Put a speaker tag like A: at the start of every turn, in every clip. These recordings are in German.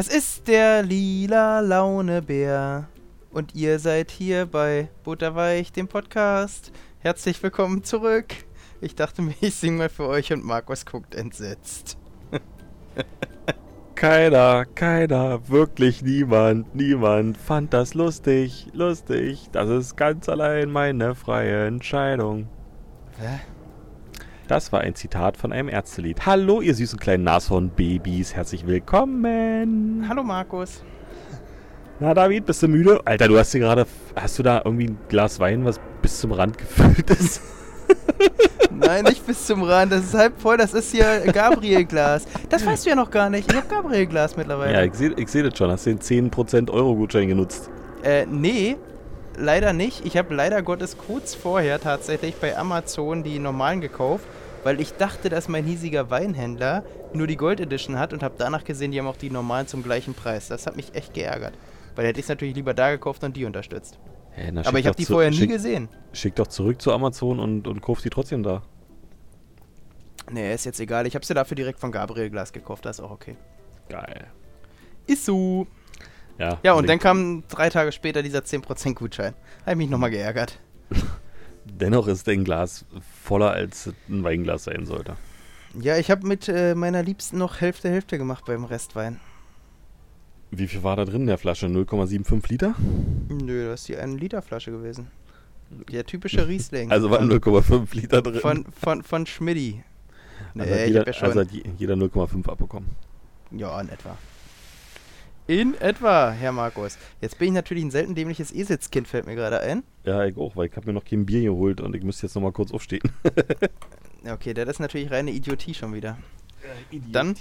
A: Es ist der lila Launebär und ihr seid hier bei Butterweich, dem Podcast. Herzlich willkommen zurück. Ich dachte mir, ich singe mal für euch und Markus guckt entsetzt.
B: Keiner, keiner, wirklich niemand, niemand fand das lustig, lustig. Das ist ganz allein meine freie Entscheidung.
A: Hä?
B: Das war ein Zitat von einem Ärztelied. Hallo, ihr süßen kleinen Nashorn-Babys, herzlich willkommen.
A: Hallo Markus.
B: Na, David, bist du müde? Alter, du hast hier gerade, hast du da irgendwie ein Glas Wein, was bis zum Rand gefüllt ist?
A: Nein, nicht bis zum Rand, das ist halb voll, das ist hier Gabriel-Glas. Das weißt du ja noch gar nicht. Ich habe Gabriel-Glas mittlerweile.
B: ja, ich sehe ich seh das schon. Hast den 10% Euro-Gutschein genutzt.
A: Äh, nee, leider nicht. Ich habe leider Gottes kurz vorher tatsächlich bei Amazon die normalen gekauft, weil ich dachte, dass mein hiesiger Weinhändler nur die Gold Edition hat und habe danach gesehen, die haben auch die normalen zum gleichen Preis. Das hat mich echt geärgert. Weil hätte ich es natürlich lieber da gekauft und die unterstützt.
B: Hä, na,
A: Aber ich habe die vorher nie
B: schick,
A: gesehen.
B: Schick doch zurück zu Amazon und, und kauf die trotzdem da.
A: Nee, ist jetzt egal. Ich habe sie dafür direkt von Gabriel Glas gekauft. Das ist auch okay.
B: Geil.
A: Ist so.
B: Ja,
A: Ja, und dann kam drei Tage später dieser 10% Gutschein. Habe ich mich nochmal geärgert.
B: Dennoch ist dein Glas voller, als ein Weinglas sein sollte.
A: Ja, ich habe mit äh, meiner Liebsten noch Hälfte Hälfte gemacht beim Restwein.
B: Wie viel war da drin in der Flasche? 0,75 Liter?
A: Nö, das ist die 1 Liter Flasche gewesen. Der typische Riesling.
B: Also waren
A: von,
B: 0,5 Liter drin.
A: von, von, von Schmidti. Nee,
B: also hat jeder,
A: ja schon.
B: also hat je- jeder 0,5 abbekommen.
A: ja, in etwa. In etwa, Herr Markus. Jetzt bin ich natürlich ein selten dämliches Eselskind, fällt mir gerade ein.
B: Ja, ich auch, weil ich habe mir noch kein Bier geholt und ich müsste jetzt nochmal kurz aufstehen.
A: Okay, das ist natürlich reine Idiotie schon wieder. Dann-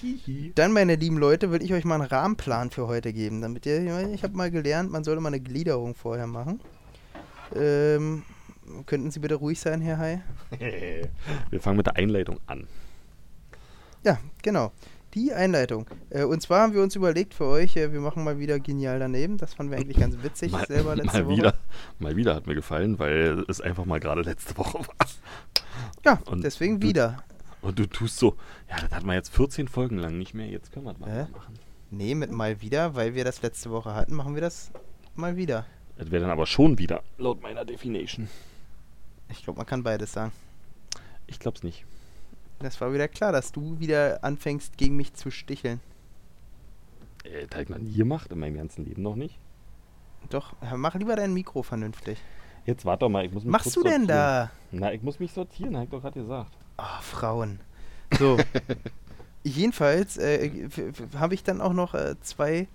A: Dann, meine lieben Leute, will ich euch mal einen Rahmenplan für heute geben, damit ihr, ich habe mal gelernt, man sollte mal eine Gliederung vorher machen. Ähm, könnten Sie bitte ruhig sein, Herr Hai?
B: Wir fangen mit der Einleitung an.
A: Ja, genau. Die Einleitung. Äh, und zwar haben wir uns überlegt für euch, äh, wir machen mal wieder genial daneben. Das fanden wir eigentlich ganz witzig
B: mal,
A: selber letzte
B: mal
A: Woche.
B: wieder. Mal wieder hat mir gefallen, weil es einfach mal gerade letzte Woche war.
A: Ja,
B: Und
A: deswegen
B: du-
A: wieder.
B: Und du tust so, ja, das hat man jetzt 14 Folgen lang nicht mehr, jetzt können wir das mal
A: Hä?
B: machen.
A: Nee, mit mal wieder, weil wir das letzte Woche hatten, machen wir das mal wieder.
B: Das wäre dann aber schon wieder, laut meiner Definition.
A: Ich glaube, man kann beides sagen.
B: Ich glaub's nicht.
A: Das war wieder klar, dass du wieder anfängst, gegen mich zu sticheln.
B: Äh, das hab ich noch nie gemacht, in meinem ganzen Leben noch nicht.
A: Doch, äh, mach lieber dein Mikro vernünftig.
B: Jetzt warte doch mal, ich muss mich
A: Machst du denn
B: sortieren.
A: da?
B: Na, ich muss mich sortieren, hab ich doch gerade gesagt.
A: Ah, Frauen. So. Jedenfalls äh, habe ich dann auch noch äh, zwei,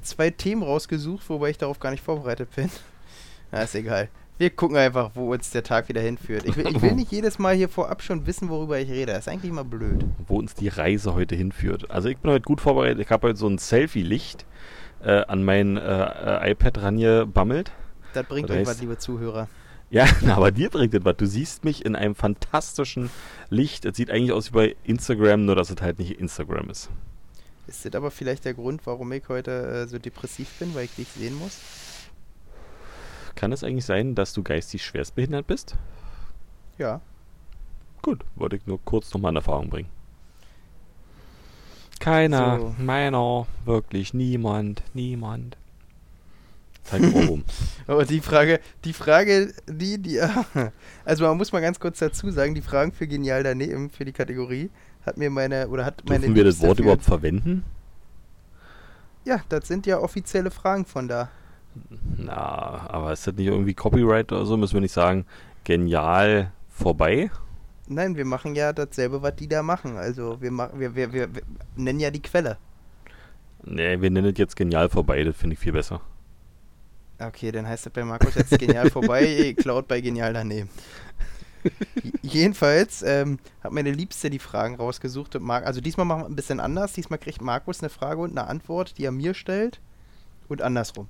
A: zwei Themen rausgesucht, wobei ich darauf gar nicht vorbereitet bin. Na, ist egal. Wir gucken einfach, wo uns der Tag wieder hinführt. Ich will, ich will nicht jedes Mal hier vorab schon wissen, worüber ich rede. Das ist eigentlich immer blöd.
B: Wo uns die Reise heute hinführt. Also ich bin heute gut vorbereitet. Ich habe heute so ein Selfie-Licht äh, an mein äh, iPad rangebammelt.
A: Das bringt euch was, liebe Zuhörer.
B: Ja, aber dir bringt das was. Du siehst mich in einem fantastischen Licht. Es sieht eigentlich aus wie bei Instagram, nur dass es halt nicht Instagram ist.
A: Ist das aber vielleicht der Grund, warum ich heute äh, so depressiv bin, weil ich dich sehen muss?
B: Kann es eigentlich sein, dass du geistig schwerstbehindert bist?
A: Ja.
B: Gut, wollte ich nur kurz nochmal in Erfahrung bringen. Keiner,
A: So.
B: meiner, wirklich niemand, niemand.
A: Aber die Frage, die Frage, die, die, also man muss mal ganz kurz dazu sagen, die Fragen für Genial daneben, für die Kategorie, hat mir meine, oder hat meine
B: Dürfen wir das Wort überhaupt verwenden?
A: Ja, das sind ja offizielle Fragen von da.
B: Na, aber ist das nicht irgendwie Copyright oder so? Müssen wir nicht sagen, genial vorbei?
A: Nein, wir machen ja dasselbe, was die da machen. Also wir machen, wir, wir, wir, wir nennen ja die Quelle.
B: Nee, wir nennen es jetzt genial vorbei, das finde ich viel besser.
A: Okay, dann heißt das bei Markus jetzt genial vorbei, Cloud bei genial daneben. Jedenfalls ähm, hat meine Liebste die Fragen rausgesucht. Und Mar also diesmal machen wir ein bisschen anders. Diesmal kriegt Markus eine Frage und eine Antwort, die er mir stellt. Und andersrum.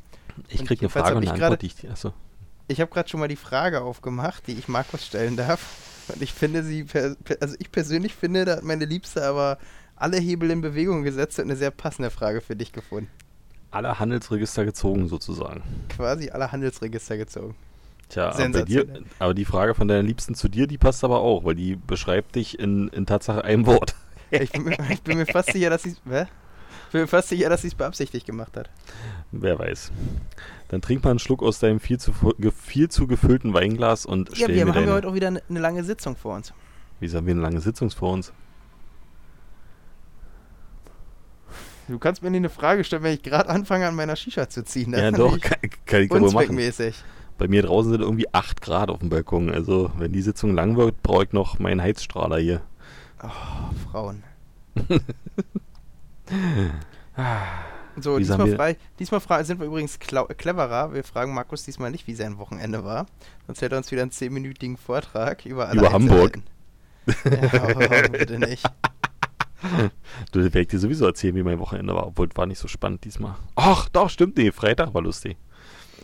B: Ich
A: Und
B: krieg eine Frage und eine
A: gerade-
B: Antwort, die ich. Achso.
A: Ich habe gerade schon mal die Frage aufgemacht, die ich Markus stellen darf. Und ich finde sie, also ich persönlich finde, da hat meine Liebste aber alle Hebel in Bewegung gesetzt und eine sehr passende Frage für dich gefunden.
B: Alle Handelsregister gezogen sozusagen.
A: Quasi alle Handelsregister gezogen.
B: Tja, aber, dir, aber die Frage von deiner Liebsten zu dir, die passt aber auch, weil die beschreibt dich in, in Tatsache einem Wort.
A: Ich bin, mir- ich bin mir fast sicher, dass sie. Hä? Bin fast sicher, dass sie es beabsichtigt gemacht hat.
B: Wer weiß. Dann trink mal einen Schluck aus deinem viel zu, viel zu gefüllten Weinglas und
A: Ja, wir haben ja heute auch wieder eine, eine lange Sitzung vor uns.
B: Wieso haben wir eine lange Sitzung vor uns?
A: Du kannst mir nicht eine Frage stellen, wenn ich gerade anfange, an meiner Shisha zu ziehen.
B: Ja, doch, kann, kann ich aber machen. Bei mir draußen sind irgendwie 8 Grad auf dem Balkon. Also, wenn die Sitzung lang wird, brauche ich noch meinen Heizstrahler hier.
A: Oh, Frauen.
B: Ah,
A: So, diesmal,
B: wir-
A: frei, diesmal frei, sind wir übrigens klau- cleverer. Wir fragen Markus diesmal nicht, wie sein Wochenende war. Sonst hätte er uns wieder einen 10-minütigen Vortrag über alle
B: Über Hamburg.
A: Ja, oh, bitte nicht.
B: Du werde ich dir sowieso erzählen, wie mein Wochenende war, obwohl es war nicht so spannend diesmal. Ach, doch, stimmt, nee, Freitag war lustig.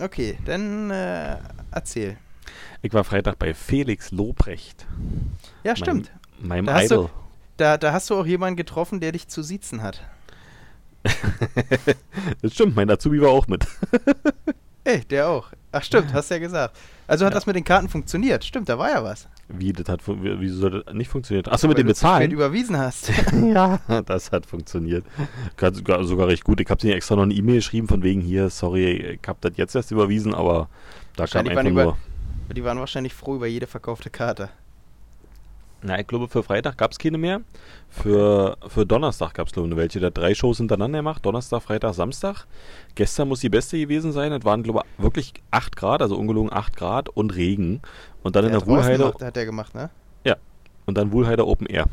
A: Okay, dann äh, erzähl.
B: Ich war Freitag bei Felix Lobrecht,
A: Ja, stimmt.
B: meinem
A: Da hast du-
B: Idol.
A: Da, da hast du auch jemanden getroffen, der dich zu siezen hat.
B: das stimmt, mein Azubi war auch mit.
A: Ey, der auch. Ach, stimmt, hast ja gesagt. Also hat
B: Ja.
A: das mit den Karten funktioniert. Stimmt, da war ja was.
B: Wie, das hat, wieso soll das nicht funktionieren? Achso, mit
A: Weil
B: dem
A: du
B: Bezahlen?
A: überwiesen hast.
B: ja, das hat funktioniert. Sogar, sogar recht gut. Ich habe dir extra noch eine E-Mail geschrieben von wegen hier, sorry, ich habe das jetzt erst überwiesen, aber da kam einfach
A: waren
B: nur...
A: Die waren wahrscheinlich froh über jede verkaufte Karte.
B: Na, ich glaube, für Freitag gab es keine mehr. Für, für Donnerstag gab es, glaube ich, welche, der drei Shows hintereinander macht. Donnerstag, Freitag, Samstag. Gestern muss die beste gewesen sein. Es waren, glaube ich, wirklich 8 Grad, also ungelogen 8 Grad und Regen. Und dann in der Wuhlheide
A: macht- hat der gemacht, ne?
B: und dann Wuhlheide Open Air.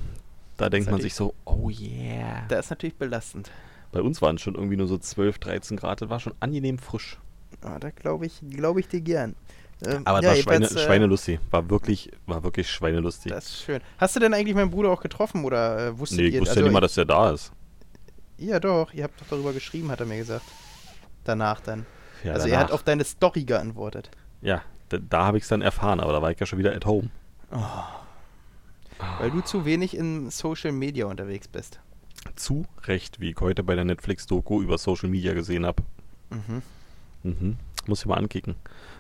B: Da denkt man sich so, oh yeah.
A: Der ist natürlich belastend.
B: Bei uns waren es schon irgendwie nur so 12, 13 Grad. Das war schon angenehm frisch.
A: Ah, da glaube ich, glaube ich dir gern. Ähm,
B: Aber es
A: ja,
B: war Schweine,
A: äh,
B: schweinelustig. War wirklich, war wirklich schweinelustig.
A: Das ist schön. Hast du denn eigentlich meinen Bruder auch getroffen oder äh, wusstet
B: Nee, ich
A: ihr?
B: wusste
A: also
B: ja nicht mal, dass der da ist.
A: Ja, doch. Ihr habt doch darüber geschrieben, hat er mir gesagt. Danach dann.
B: Ja,
A: also er
B: danach.
A: hat auf deine Story geantwortet.
B: Ja, da, da habe ich es dann erfahren, aber da war ich ja schon wieder at home.
A: Weil du zu wenig in Social Media unterwegs bist.
B: Zu Recht, wie ich heute bei der Netflix-Doku über Social Media gesehen habe.
A: Mhm.
B: Mhm. Muss ich mal ankicken.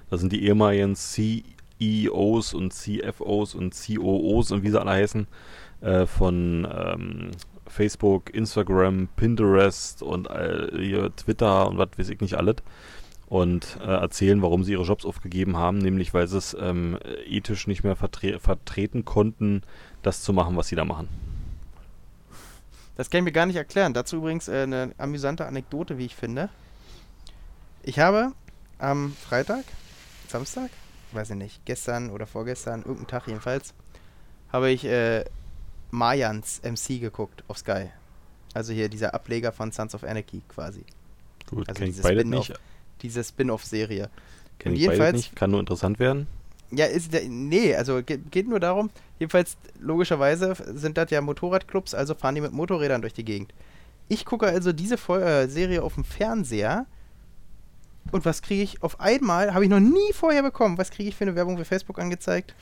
B: Da sind die ehemaligen CEOs und CFOs und COOs und wie sie alle heißen, äh, von ähm, Facebook, Instagram, Pinterest und äh, Twitter und was weiß ich nicht alles. Und äh, erzählen, warum sie ihre Jobs aufgegeben haben, nämlich weil sie es ähm, ethisch nicht mehr vertre vertreten konnten, das zu machen, was sie da machen.
A: Das kann ich mir gar nicht erklären. Dazu übrigens äh, eine amüsante Anekdote, wie ich finde. Ich habe am Freitag, Samstag, weiß ich nicht, gestern oder vorgestern, irgendeinen Tag jedenfalls, habe ich äh, Mayans MC geguckt auf Sky. Also hier dieser Ableger von Sons of Anarchy quasi.
B: Gut,
A: Also
B: kenn ich beide nicht.
A: Diese Spin-off-Serie.
B: Kenn
A: Und
B: ich beide nicht. Kann nur interessant werden.
A: Ja, ist der, nee, also ge geht nur darum, jedenfalls logischerweise sind das ja Motorradclubs, also fahren die mit Motorrädern durch die Gegend. Ich gucke also diese Vol äh, Serie auf dem Fernseher und was kriege ich auf einmal, habe ich noch nie vorher bekommen, was kriege ich für eine Werbung für Facebook angezeigt?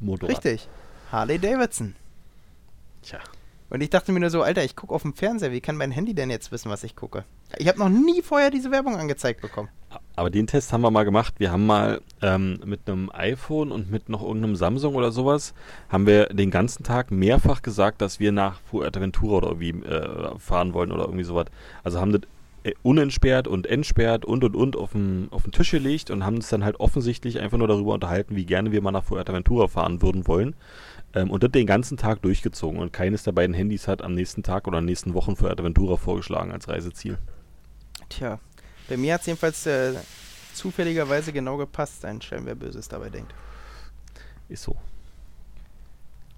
B: Motorrad.
A: Richtig, Harley Davidson.
B: Tja.
A: Und ich dachte mir nur so, Alter, ich gucke auf dem Fernseher, wie kann mein Handy denn jetzt wissen, was ich gucke? Ich habe noch nie vorher diese Werbung angezeigt bekommen.
B: Aber den Test haben wir mal gemacht. Wir haben mal ähm, mit einem iPhone und mit noch irgendeinem Samsung oder sowas, haben wir den ganzen Tag mehrfach gesagt, dass wir nach Fuerteventura oder irgendwie äh, fahren wollen oder irgendwie sowas. Also haben das unentsperrt und entsperrt und und und auf den, auf den Tisch gelegt und haben uns dann halt offensichtlich einfach nur darüber unterhalten, wie gerne wir mal nach Fuerteventura fahren würden wollen. Ähm, und das den ganzen Tag durchgezogen. Und keines der beiden Handys hat am nächsten Tag oder nächsten Wochen Fuerteventura vorgeschlagen als Reiseziel.
A: Tja, bei mir hat es jedenfalls äh, zufälligerweise genau gepasst, ein Schelm, wer Böses dabei denkt.
B: Ist so.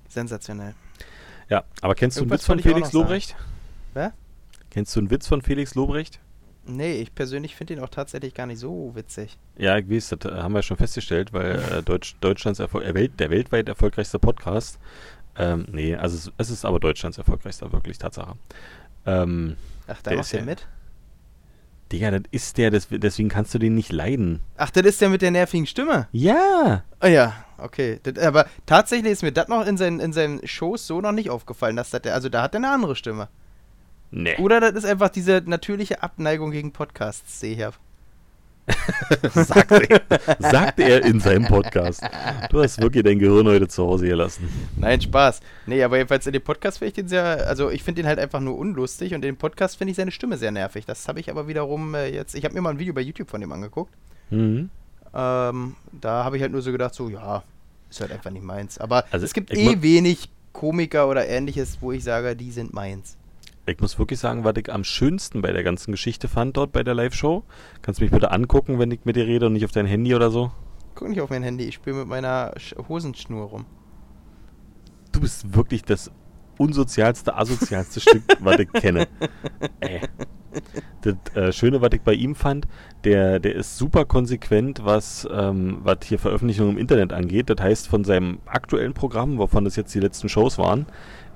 A: Sensationell.
B: Ja, aber kennst du einen Witz von Felix. Lobrecht?
A: Wer?
B: Kennst du einen Witz von Felix Lobrecht?
A: Nee, ich persönlich finde ihn auch tatsächlich gar nicht so witzig.
B: Ja, ich weiß, das äh, haben wir schon festgestellt, weil äh, Deutsch, Deutschlands Erfol äh, Welt, der weltweit erfolgreichste Podcast. Ähm, nee, also es, es ist aber Deutschlands erfolgreichster, wirklich Tatsache. Ähm,
A: Ach, da macht
B: ist
A: er
B: ja-
A: mit?
B: Digga, das ist der, das, deswegen kannst du den nicht leiden.
A: Ach, das ist der mit der nervigen Stimme.
B: Ja!
A: Oh ja, okay. Das, aber tatsächlich ist mir das noch in seinen, in seinen Shows so noch nicht aufgefallen, dass das der, also da hat er eine andere Stimme.
B: Nee.
A: Oder das ist einfach diese natürliche Abneigung gegen Podcasts, sehe ich ab.
B: sagte, er, sagte er in seinem Podcast. Du hast wirklich dein Gehirn heute zu Hause gelassen.
A: Nein, Spaß. Nee, aber jedenfalls in dem Podcast finde ich den sehr, also ich finde den halt einfach nur unlustig und in dem Podcast finde ich seine Stimme sehr nervig. Das habe ich aber wiederum äh, jetzt, ich habe mir mal ein Video bei YouTube von dem angeguckt. Mhm. Ähm, da habe ich halt nur so gedacht, so, ja, ist halt einfach nicht meins. Aber also es gibt eh wenig Komiker oder ähnliches, wo ich sage, die sind meins.
B: Ich muss wirklich sagen, was ich am schönsten bei der ganzen Geschichte fand dort bei der Live-Show. Kannst du mich bitte angucken, wenn ich mit dir rede und nicht auf dein Handy oder so?
A: Guck nicht auf mein Handy, ich spiele mit meiner Hosenschnur rum.
B: Du bist wirklich das unsozialste, asozialste Stück, was ich kenne. Äh. Das äh, Schöne, was ich bei ihm fand, der, der ist super konsequent, was, ähm, was hier Veröffentlichungen im Internet angeht. Das heißt, von seinem aktuellen Programm, wovon das jetzt die letzten Shows waren,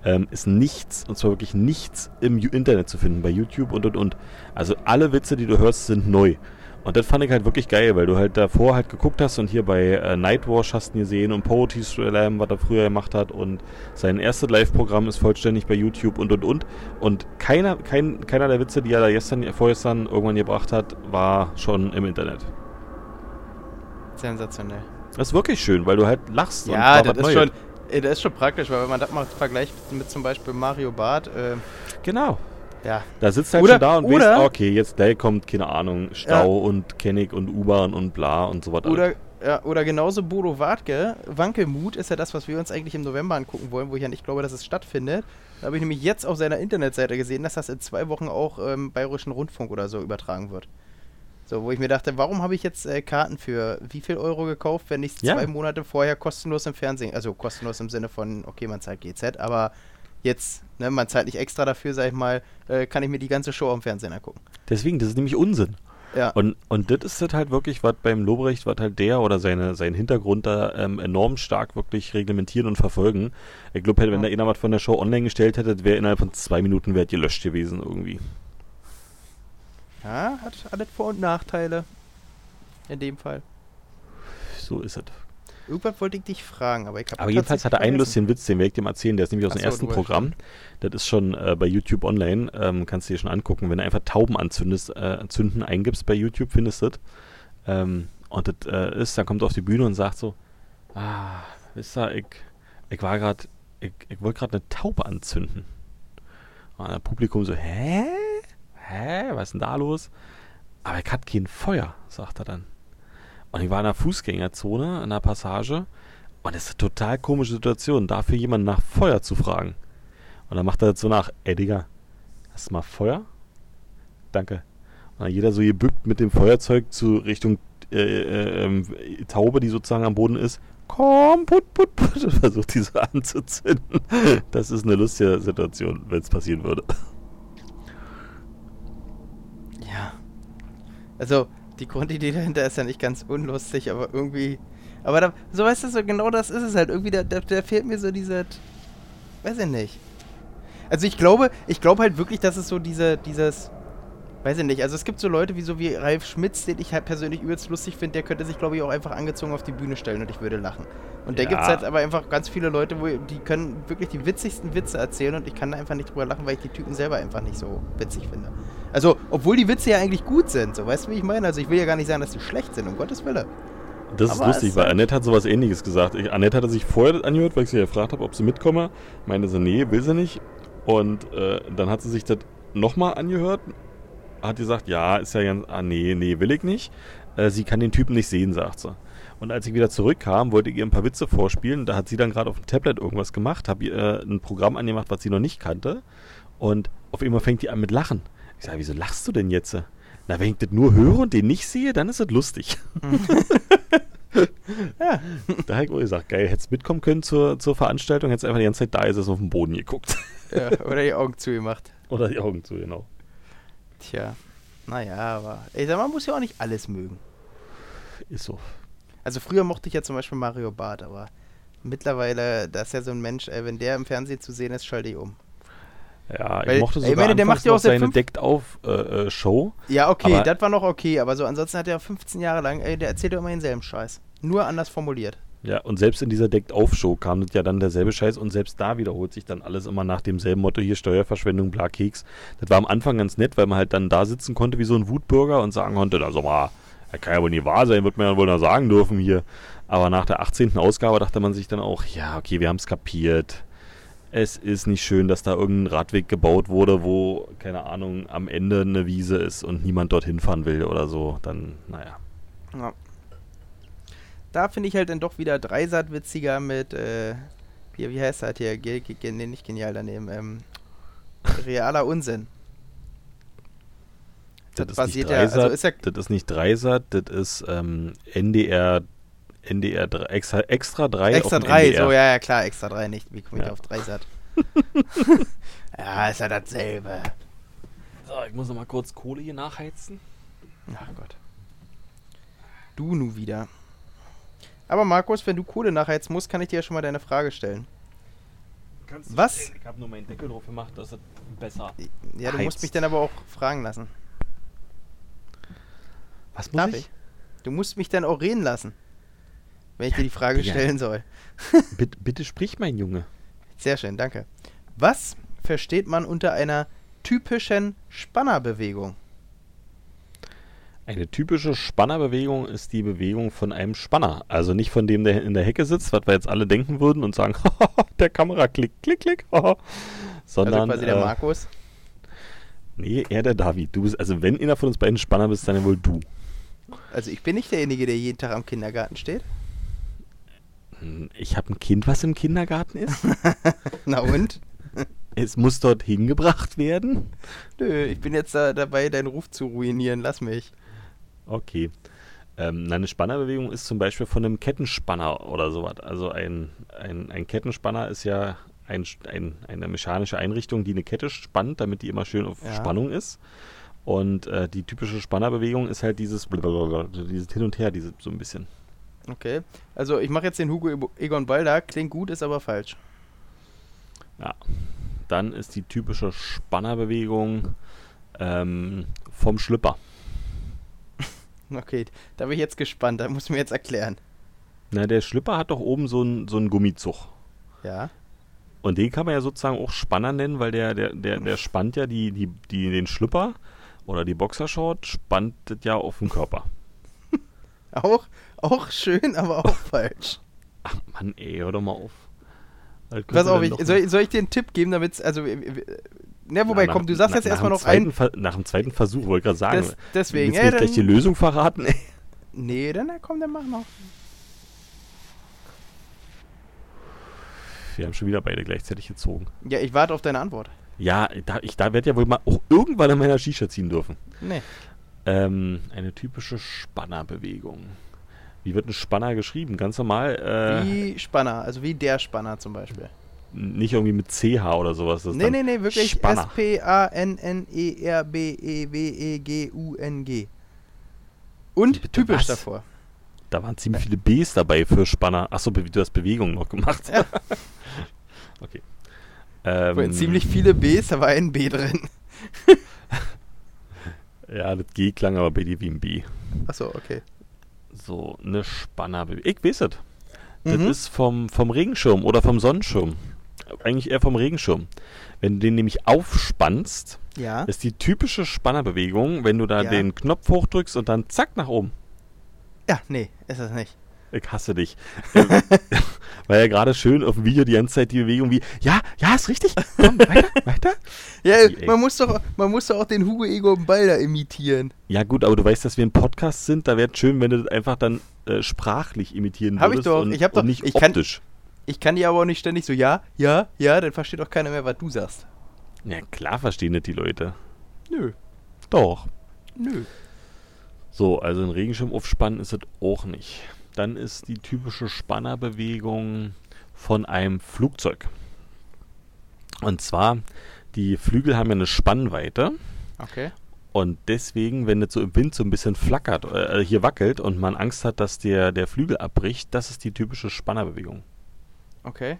B: ähm, ist nichts, und zwar wirklich nichts im Internet zu finden, bei YouTube und und und. Also alle Witze, die du hörst, sind neu. Und das fand ich halt wirklich geil, weil du halt davor halt geguckt hast und hier bei äh, Nightwash hast du ihn gesehen und Poetry Slam, was er früher gemacht hat und sein erstes Live-Programm ist vollständig bei YouTube und und und. Und keiner, kein, keiner der Witze, die er da gestern, vorgestern irgendwann gebracht hat, war schon im Internet.
A: Sensationell.
B: Das ist wirklich schön, weil du halt lachst.
A: Ja, das ist, schon, das ist schon praktisch, weil wenn man das mal vergleicht mit zum Beispiel Mario Barth. Äh,
B: genau.
A: Ja.
B: Da sitzt halt oder, schon da und oder, weißt, okay, jetzt gleich kommt, keine Ahnung, Stau ja. und Kennig und U-Bahn und bla und so weiter.
A: Oder, ja, oder genauso Bodo Wartke, Wankelmut ist ja das, was wir uns eigentlich im November angucken wollen, wo ich ja nicht glaube, dass es stattfindet. Da habe ich nämlich jetzt auf seiner Internetseite gesehen, dass das in zwei Wochen auch ähm, Bayerischen Rundfunk oder so übertragen wird. So, wo ich mir dachte, warum habe ich jetzt äh, Karten für wie viel Euro gekauft, wenn ich es ja. zwei Monate vorher kostenlos im Fernsehen, also kostenlos im Sinne von, okay, man zahlt GZ, aber jetzt, ne, man zahlt nicht extra dafür, sag ich mal, äh, kann ich mir die ganze Show am Fernsehen angucken.
B: Deswegen, das ist nämlich Unsinn. Ja. Und, und das ist halt wirklich, was beim Lobrecht, was halt der oder seine, sein Hintergrund da ähm, enorm stark wirklich reglementieren und verfolgen. Ich glaube, wenn ja. da einer was von der Show online gestellt hätte, wäre innerhalb von zwei Minuten wert gelöscht gewesen irgendwie.
A: Ja, hat alles Vor- und Nachteile. In dem Fall.
B: So ist es.
A: Irgendwas wollte ich dich fragen, aber ich habe
B: Aber jedenfalls hat er einen lustigen Witz, den werde ich dir mal erzählen. Der ist nämlich aus dem ersten Programm. Das ist schon äh, bei YouTube online. Ähm, kannst du dir schon angucken. Wenn du einfach Tauben anzündest, äh, zünden eingibst bei YouTube, findest du das. Ähm, und das äh, ist, dann kommt er auf die Bühne und sagt so: Ah, wisst ihr, ich, ich war gerade, ich, ich wollte gerade eine Taube anzünden. Und das Publikum so: Hä? Hä? Was ist denn da los? Aber ich hatte kein Feuer, sagt er dann. Und ich war in einer Fußgängerzone, in einer Passage. Und es ist eine total komische Situation, dafür jemanden nach Feuer zu fragen. Und dann macht er so nach, ey Digga, hast du mal Feuer? Danke. Und dann jeder so gebückt mit dem Feuerzeug zu Richtung äh, äh, äh, Taube, die sozusagen am Boden ist. Komm, put, put, put. Und versucht die so anzuzünden. Das ist eine lustige Situation, wenn es passieren würde.
A: Ja. Also, die Grundidee dahinter ist ja nicht ganz unlustig, aber irgendwie. Aber da, so weißt du, so genau das ist es halt. Irgendwie, da, da, da fehlt mir so diese. Weiß ich nicht. Also ich glaube, ich glaube halt wirklich, dass es so diese, dieses weiß ich nicht. Also es gibt so Leute wie so wie Ralf Schmitz, den ich halt persönlich übelst lustig finde, der könnte sich, glaube ich, auch einfach angezogen auf die Bühne stellen und ich würde lachen. Und ja. da gibt es halt aber einfach ganz viele Leute, wo die können wirklich die witzigsten Witze erzählen und ich kann da einfach nicht drüber lachen, weil ich die Typen selber einfach nicht so witzig finde. Also, obwohl die Witze ja eigentlich gut sind, so weißt du, wie ich meine? Also ich will ja gar nicht sagen, dass die schlecht sind, um Gottes Willen.
B: Das ist aber lustig, weil Annette hat sowas ähnliches gesagt. Ich, Annette hatte sich vorher angehört, weil ich sie gefragt habe, ob sie mitkomme. Meinte sie, nee, will sie nicht. Und äh, dann hat sie sich das nochmal angehört hat gesagt, ja, ist ja ganz, ah nee, nee, will ich nicht. Äh, sie kann den Typen nicht sehen, sagt sie. Und als ich wieder zurückkam, wollte ich ihr ein paar Witze vorspielen. Da hat sie dann gerade auf dem Tablet irgendwas gemacht, habe ihr äh, ein Programm angemacht, was sie noch nicht kannte. Und auf einmal fängt die an mit Lachen. Ich sage, wieso lachst du denn jetzt? Na, wenn ich das nur höre und den nicht sehe, dann ist das lustig. ja. Da habe ich auch gesagt, geil, hättest mitkommen können zur, zur Veranstaltung, hättest einfach die ganze Zeit da ist es auf dem Boden geguckt.
A: ja, oder die Augen zugemacht.
B: Oder die Augen zu, genau.
A: Tja, naja, aber ich sag, man muss ja auch nicht alles mögen.
B: Ist so.
A: Also früher mochte ich ja zum Beispiel Mario Barth, aber mittlerweile, da ist ja so ein Mensch, ey, wenn der im Fernsehen zu sehen ist, schalte ich um.
B: Ja, ich Weil, mochte sogar ey, meine, der macht ja auch seine deckt auf äh, äh, Show.
A: Ja, okay, das war noch okay, aber so ansonsten hat er 15 Jahre lang, ey, der erzählt ja immer denselben Scheiß. Nur anders formuliert.
B: Ja, und selbst in dieser Deckt-Auf-Show kam das ja dann derselbe Scheiß und selbst da wiederholt sich dann alles immer nach demselben Motto, hier Steuerverschwendung, bla Keks. Das war am Anfang ganz nett, weil man halt dann da sitzen konnte wie so ein Wutbürger und sagen konnte, also mal, Ja, kann ja wohl nie wahr sein, wird man ja wohl noch sagen dürfen hier. Aber nach der 18. Ausgabe dachte man sich dann auch, ja, okay, wir haben es kapiert. Es ist nicht schön, dass da irgendein Radweg gebaut wurde, wo, keine Ahnung, am Ende eine Wiese ist und niemand dorthin fahren will oder so. Dann, naja.
A: Ja. Da finde ich halt dann doch wieder Dreisat witziger mit, äh, wie, wie heißt das hier? Ge ge ge nee, nicht genial daneben. Ähm, realer Unsinn.
B: Das, ist
A: basiert
B: nicht
A: ja- also
B: Dreisat,
A: ist ja-
B: das ist nicht Dreisat, das ist ähm, NDR, NDR 3, extra, extra 3
A: Extra
B: auf dem
A: 3,
B: NDR.
A: so, ja, ja, klar, extra 3 nicht. Wie komme ich
B: Ja.
A: auf Dreisat? ja, ist ja dasselbe.
B: So, ich muss noch mal kurz Kohle hier nachheizen.
A: Ach Gott. Du nu wieder. Aber Markus, wenn du Kohle nachheizen musst, kann ich dir ja schon mal deine Frage stellen. Was?
B: Ich habe nur meinen Deckel drauf gemacht, das ist besser.
A: Ja, du musst
B: Heizt.
A: mich dann aber auch fragen lassen.
B: Was
A: Darf ich? Du musst mich dann auch reden lassen. Wenn ich dir die Frage
B: Digga.
A: stellen soll.
B: Bitte, bitte sprich, mein Junge.
A: Sehr schön, danke. Was versteht man unter einer typischen Spannerbewegung?
B: Eine typische Spannerbewegung ist die Bewegung von einem Spanner. Also nicht von dem, der in der Hecke sitzt, was wir jetzt alle denken würden und sagen, der Kamera klick, klick, klick. Sondern,
A: also quasi der
B: äh,
A: Markus.
B: nee, eher der David. Du bist, also wenn einer von uns beiden Spanner bist, dann wohl du.
A: Also ich bin nicht derjenige, der jeden Tag am Kindergarten steht.
B: Hm, Ich habe ein Kind, was im Kindergarten ist.
A: Na und?
B: es muss dort hingebracht werden.
A: Nö, ich bin jetzt da dabei, deinen Ruf zu ruinieren. Lass mich.
B: Okay. Ähm, eine Spannerbewegung ist zum Beispiel von einem Kettenspanner oder sowas. Also ein, ein, ein Kettenspanner ist ja ein, ein, eine mechanische Einrichtung, die eine Kette spannt, damit die immer schön auf
A: Ja.
B: Spannung ist. Und äh, die typische Spannerbewegung ist halt dieses, dieses Hin und Her, diese, so ein bisschen.
A: Okay. Also ich mache jetzt den Hugo Egon Balder. Klingt gut, ist aber falsch.
B: Ja. Dann ist die typische Spannerbewegung ähm, vom Schlüpper.
A: Okay, da bin ich jetzt gespannt. Da muss mir jetzt erklären.
B: Na, der Schlüpper hat doch oben so einen so einen Gummizug.
A: Ja.
B: Und den kann man ja sozusagen auch Spanner nennen, weil der, der, der, der spannt ja die, die, die, den Schlüpper oder die Boxershort, spannt das ja auf den Körper.
A: Auch, auch schön, aber auch falsch.
B: Ach Mann, ey, hör doch mal auf.
A: Pass auf, ich, soll, ich- soll ich dir einen Tipp geben, damit also Ne, wobei,
B: Ja,
A: komm, du sagst
B: nach-
A: jetzt erstmal noch einen.
B: Ver- Nach dem zweiten Versuch, wollte ich gerade sagen.
A: Des, deswegen,
B: Willst du
A: ja,
B: mir gleich die
A: dann,
B: Lösung verraten?
A: Nee, dann na, komm, dann mach noch.
B: Wir haben schon wieder beide gleichzeitig gezogen.
A: Ja, ich warte auf deine Antwort.
B: Ja, da, ich da werde ja wohl mal auch irgendwann in meiner Shisha ziehen dürfen.
A: Nee.
B: Ähm, eine typische Spannerbewegung. Wie wird ein Spanner geschrieben? Ganz normal. Äh,
A: Wie Spanner, also wie der Spanner zum Beispiel.
B: Nicht irgendwie mit CH oder sowas. Das
A: Nee, nee, nee, wirklich E
B: Spanner.
A: S-P-A-N-N-E-R-B-E-W-E-G-U-N-G. Und
B: Bitte
A: typisch
B: was?
A: davor.
B: Da waren ziemlich viele Bs dabei für Spanner. Achso, du hast Bewegung noch gemacht.
A: Ja.
B: okay. Ähm,
A: ziemlich viele Bs, da war ein B drin.
B: Ja, das G klang aber bei dir wie ein B.
A: Achso, okay.
B: So, eine Spannerbewegung. Ich weiß es. Das
A: Mhm.
B: ist vom, vom Regenschirm oder vom Sonnenschirm. Eigentlich eher vom Regenschirm. Wenn du den nämlich aufspannst,
A: Ja.
B: ist die typische Spannerbewegung, wenn du da
A: Ja.
B: den Knopf hochdrückst und dann zack nach oben.
A: Ja, nee, ist das nicht.
B: Ich hasse dich. War ja gerade schön auf dem Video die ganze Zeit die Bewegung wie, ja, ja, ist richtig. Komm, weiter, weiter.
A: Ja, man muss, doch, man muss doch auch den Hugo Egon Balder imitieren.
B: Ja gut, aber du weißt, dass wir ein Podcast sind, da wäre es schön, wenn du das einfach dann äh, sprachlich imitieren
A: Hab ich
B: würdest
A: doch.
B: und,
A: Ich hab doch-
B: nicht
A: ich kann-
B: optisch.
A: Ich kann dir aber auch nicht ständig so, ja, ja, ja, dann versteht doch keiner mehr, was du sagst.
B: Ja, klar verstehen das die Leute.
A: Nö,
B: Doch.
A: nö.
B: So, also ein Regenschirm aufspannen ist es auch nicht. Dann ist die typische Spannerbewegung von einem Flugzeug. Und zwar, die Flügel haben ja eine Spannweite
A: Okay.
B: und deswegen, wenn das so im Wind so ein bisschen flackert, äh, hier wackelt und man Angst hat, dass der, der Flügel abbricht, das ist die typische Spannerbewegung.
A: Okay.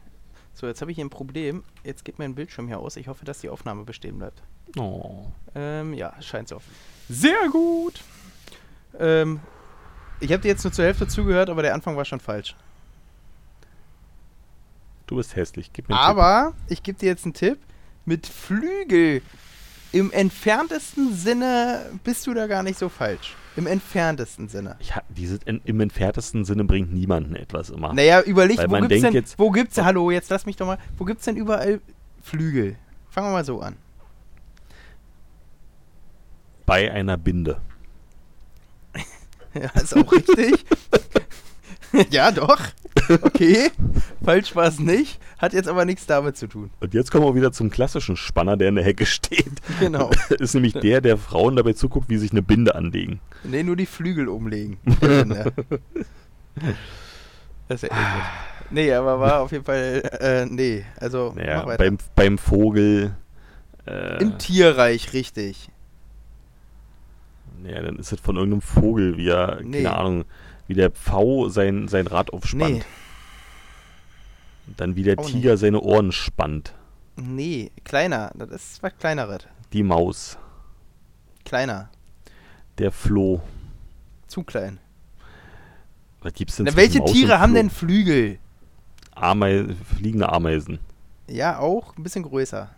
A: So, jetzt habe ich hier ein Problem. Jetzt geht mein Bildschirm hier aus. Ich hoffe, dass die Aufnahme bestehen bleibt.
B: Oh.
A: Ähm, ja, scheint so. Sehr gut. Ähm, ich habe dir jetzt nur zur Hälfte zugehört, aber der Anfang war schon falsch.
B: Du bist hässlich. Gib mir einen
A: Aber ich gebe dir jetzt einen Tipp. Mit Flügel im entferntesten Sinne bist du da gar nicht so falsch. Im entferntesten Sinne.
B: Ich, dieses im entferntesten Sinne bringt niemanden etwas immer.
A: Naja, überleg,
B: Weil
A: wo gibt's denn,
B: jetzt-
A: wo gibt's, hallo, jetzt lass mich doch mal, wo gibt's denn überall Flügel? Fangen wir mal so an.
B: Bei einer Binde.
A: Ja, ist auch richtig. ja, doch. Okay. Falsch war es nicht. Hat jetzt aber nichts damit zu tun.
B: Und jetzt kommen wir wieder zum klassischen Spanner, der in der Hecke steht.
A: Genau.
B: ist nämlich der, der Frauen dabei zuguckt, wie sie sich eine Binde anlegen.
A: Nee, nur die Flügel umlegen. Das ist ja eklig. Nee, aber war auf jeden Fall, äh, nee, also
B: Naja, beim, beim Vogel. Äh,
A: Im Tierreich, richtig.
B: naja, dann ist es von irgendeinem Vogel, wie er,
A: Nee.
B: keine Ahnung, wie der Pfau sein, sein Rad aufspannt.
A: Nee,
B: Und dann wie der
A: Auch
B: Tiger seine Ohren spannt.
A: nee, kleiner. Das ist was kleineres.
B: Die Maus.
A: Kleiner.
B: Der Floh.
A: Zu klein.
B: Was gibt's denn
A: Na, welche
B: Maus
A: Tiere haben denn Flügel?
B: Amei fliegende Ameisen.
A: Ja, auch ein bisschen größer.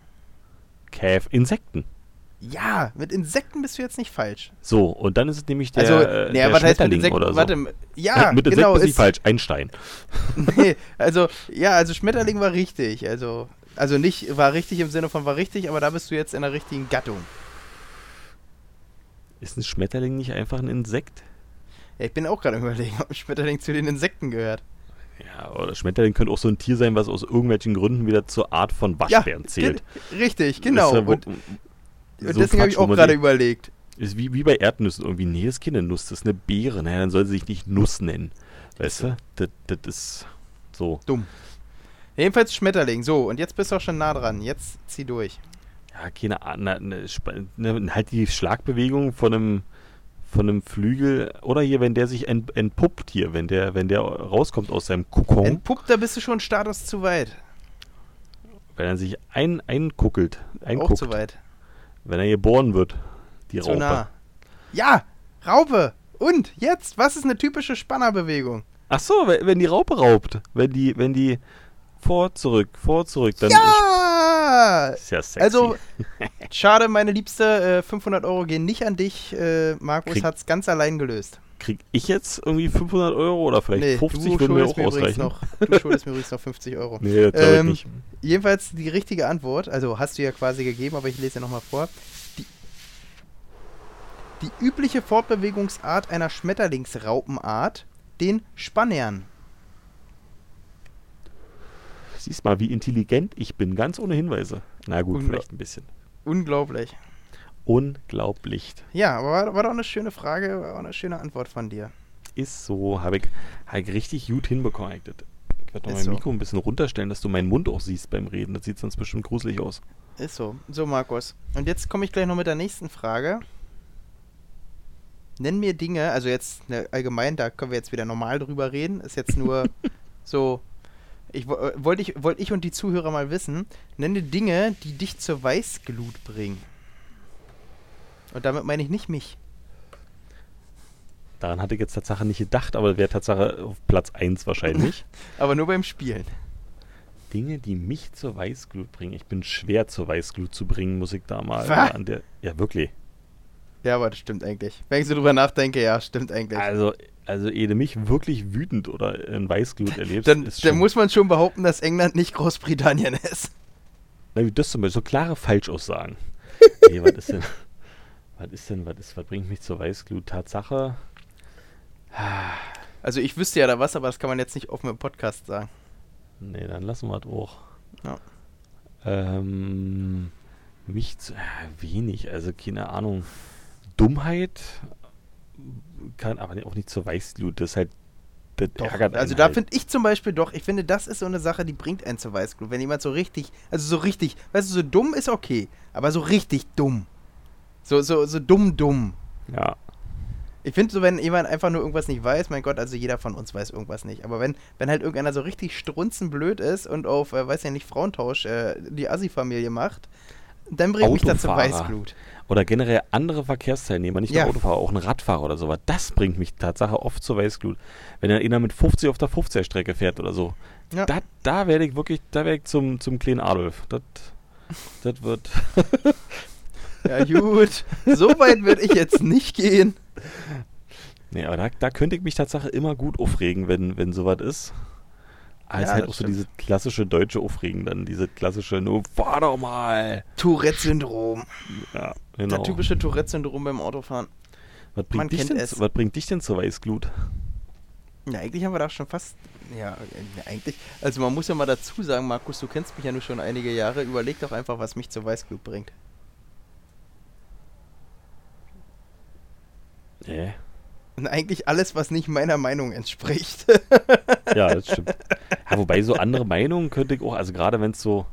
B: Käf, Insekten.
A: Ja, mit Insekten bist du jetzt nicht falsch.
B: So, und dann ist es nämlich der,
A: also,
B: äh,
A: nee,
B: der Schmetterling
A: Insekten?
B: oder so.
A: Warte, ja,
B: mit
A: genau.
B: Insekten ist nicht
A: Ist,
B: falsch, Einstein.
A: nee, also, ja, also Schmetterling war richtig. Also, also nicht war richtig im Sinne von war richtig, aber da bist du jetzt in der richtigen Gattung.
B: Ist ein Schmetterling nicht einfach ein Insekt?
A: Ja, ich bin auch gerade überlegen, ob ein Schmetterling zu den Insekten gehört.
B: Ja, oder Schmetterling könnte auch so ein Tier sein, was aus irgendwelchen Gründen wieder zur Art von Waschbären zählt.
A: gen- richtig, genau.
B: Ja
A: und
B: so
A: deswegen habe ich auch gerade überlegt.
B: Ist wie, wie bei Erdnüssen irgendwie. Nee, das ist keine Nuss, das ist eine Beere. Naja, dann soll sie sich nicht Nuss nennen. Weißt du? Das, das ist so.
A: Dumm. Jedenfalls Schmetterling. So, und jetzt bist du auch schon nah dran. Jetzt zieh durch.
B: Ja, keine Ahnung. Ne, ne, halt die Schlagbewegung von einem, von einem Flügel. Oder hier, wenn der sich ent, entpuppt hier, wenn der, wenn der rauskommt aus seinem Kokon,
A: Entpuppt, da bist du schon Status zu weit.
B: wenn er sich ein, einkuckelt,
A: Auch
B: einguckt,
A: zu weit.
B: Wenn er geboren wird, die
A: Zu
B: Raupe.
A: nah. Ja, Raupe. Und jetzt, was ist eine typische Spannerbewegung?
B: Ach so, wenn die Raupe raubt, wenn die, wenn die vor, zurück, vor, zurück, dann
A: Ja!
B: ist ja sexy.
A: Also, schade, meine Liebste, äh, 500 Euro gehen nicht an dich. Äh, Markus
B: Krieg-
A: hat's ganz allein gelöst.
B: Krieg ich jetzt irgendwie 500 Euro oder vielleicht 50
A: du
B: würden mir auch
A: mir
B: ausreichen?
A: noch, du schuldest mir übrigens noch 50 Euro.
B: Nee, das glaube ich
A: Ähm,
B: nicht.
A: Jedenfalls die richtige Antwort, also hast du ja quasi gegeben, aber ich lese ja nochmal vor. Die, die übliche Fortbewegungsart einer Schmetterlingsraupenart, den Spannern.
B: Siehst mal, wie intelligent ich bin, ganz ohne Hinweise. Na gut, vielleicht ein bisschen.
A: Unglaublich.
B: Unglaublich.
A: Ja, aber war, war doch eine schöne Frage, war auch eine schöne Antwort von dir.
B: Ist so, habe ich, hab ich richtig gut hinbekommen. Ich werd- Ich werde mein
A: so.
B: Mikro ein bisschen runterstellen, dass du meinen Mund auch siehst beim Reden. Das sieht sonst bestimmt gruselig aus.
A: Ist so. So, Markus. Und jetzt komme ich gleich noch mit der nächsten Frage. Nenn mir Dinge, also jetzt ne, allgemein, da können wir jetzt wieder normal drüber reden. Ist jetzt nur so. Ich wo- wollte ich, wollt ich und die Zuhörer mal wissen, nenne Dinge, die dich zur Weißglut bringen. Und damit meine ich nicht mich.
B: Daran hatte ich jetzt Tatsache nicht gedacht, aber wäre Tatsache auf Platz 1 wahrscheinlich.
A: Aber nur beim Spielen.
B: Dinge, die mich zur Weißglut bringen. Ich bin schwer zur Weißglut zu bringen, muss ich da mal
A: Was?
B: an der. Ja, wirklich.
A: Ja, aber das stimmt eigentlich. Wenn ich so drüber nachdenke, ja, stimmt eigentlich.
B: Also, also ehe du mich wirklich wütend oder in Weißglut erlebst,
A: dann, dann muss man schon behaupten, dass England nicht Großbritannien ist.
B: Na, wie das zum Beispiel, so klare Falschaussagen. nee, was ist denn, was ist denn, was ist, was bringt mich zur Weißglut? Tatsache,
A: Also ich wüsste ja da was, aber das kann man jetzt nicht offen im Podcast sagen.
B: nee, dann lassen wir das auch.
A: Ja.
B: Ähm, mich zu, äh, wenig, also keine Ahnung. Dummheit kann aber auch nicht zur Weißglut, das ist halt,
A: Doch, also da
B: halt.
A: finde ich zum Beispiel doch, ich finde, das ist so eine Sache, die bringt einen zur Weißglut. Wenn jemand so richtig, also so richtig, weißt du, so dumm ist okay, aber so richtig dumm. So, so, so dumm, dumm.
B: Ja,
A: Ich finde so, wenn jemand einfach nur irgendwas nicht weiß, mein Gott, also jeder von uns weiß irgendwas nicht. Aber wenn, wenn halt irgendeiner so richtig strunzenblöd ist und auf, äh, weiß ja nicht, Frauentausch äh, die Assi-Familie macht, dann bringt mich
B: Autofahrer.
A: Weißglut.
B: Oder generell andere Verkehrsteilnehmer, nicht
A: Ja.
B: nur Autofahrer, auch ein Radfahrer oder sowas. Das bringt mich Tatsache oft zur Weißglut. Wenn dann einer mit 50 auf der 50er-Strecke fährt oder so.
A: Ja.
B: Da, da werde ich wirklich, da werde ich zum, zum kleinen Adolf. Das, das wird.
A: Ja, gut. So weit würde ich jetzt nicht gehen.
B: Nee, aber da, da könnte ich mich tatsächlich immer gut aufregen, wenn, wenn sowas ist. Aber es
A: Ja,
B: ist halt auch so
A: stimmt.
B: diese klassische deutsche Aufregen dann, diese klassische, nur fahr doch mal.
A: Tourette-Syndrom.
B: Ja, genau.
A: Das typische Tourette-Syndrom beim Autofahren.
B: was,
A: man
B: bringt dich
A: kennt
B: denn,
A: es.
B: zu- was bringt dich denn zur Weißglut?
A: Ja, eigentlich haben wir da schon fast. Ja, äh, eigentlich. Also, man muss ja mal dazu sagen, Markus, du kennst mich ja nur schon einige Jahre. Überleg doch einfach, was mich zur Weißglut bringt.
B: Nee.
A: Und eigentlich alles, was nicht meiner Meinung entspricht.
B: Ja, das stimmt. Ja, wobei so andere Meinungen könnte ich auch, also gerade wenn es so,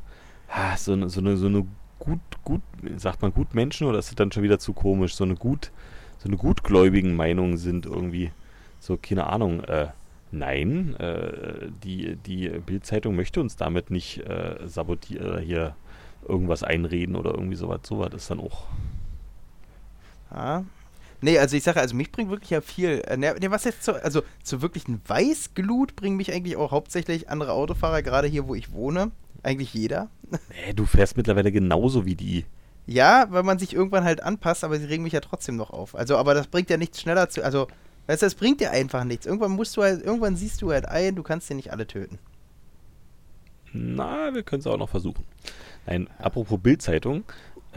B: ah, so, eine, so eine, so eine gut, gut, sagt man gut Menschen oder ist das dann schon wieder zu komisch, so eine gut, so eine gutgläubigen Meinungen sind irgendwie, so, keine Ahnung, äh, nein, äh, die, die Bildzeitung möchte uns damit nicht äh, sabotieren oder hier irgendwas einreden oder irgendwie sowas, sowas ist dann auch.
A: Ja. Nee, also ich sage, also mich bringt wirklich ja viel. Äh, ne, ne, was jetzt zu, also zu wirklichen Weißglut bringen mich eigentlich auch hauptsächlich andere Autofahrer, gerade hier, wo ich wohne. Eigentlich jeder.
B: Nee, du fährst mittlerweile genauso wie die.
A: Ja, weil man sich irgendwann halt anpasst, aber sie regen mich ja trotzdem noch auf. Also, aber das bringt ja nichts schneller zu. Also, weißt du, das bringt dir einfach nichts. Irgendwann musst du halt, irgendwann siehst du halt ein, du kannst dir nicht alle töten.
B: Na, wir können es auch noch versuchen. Nein, apropos Bildzeitung.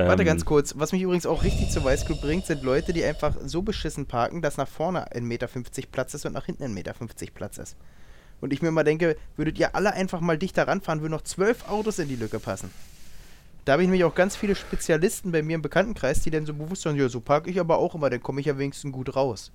A: Warte
B: ähm,
A: ganz kurz, was mich übrigens auch richtig zur Weißglut bringt, sind Leute, die einfach so beschissen parken, dass nach vorne 1,50 Meter Platz ist und nach hinten 1,50 Meter Platz ist. Und ich mir mal denke, würdet ihr alle einfach mal dichter ranfahren, würden noch zwölf Autos in die Lücke passen. Da habe ich nämlich auch ganz viele Spezialisten bei mir im Bekanntenkreis, die dann so bewusst sagen, ja, so parke ich aber auch immer, dann komme ich ja wenigstens gut raus.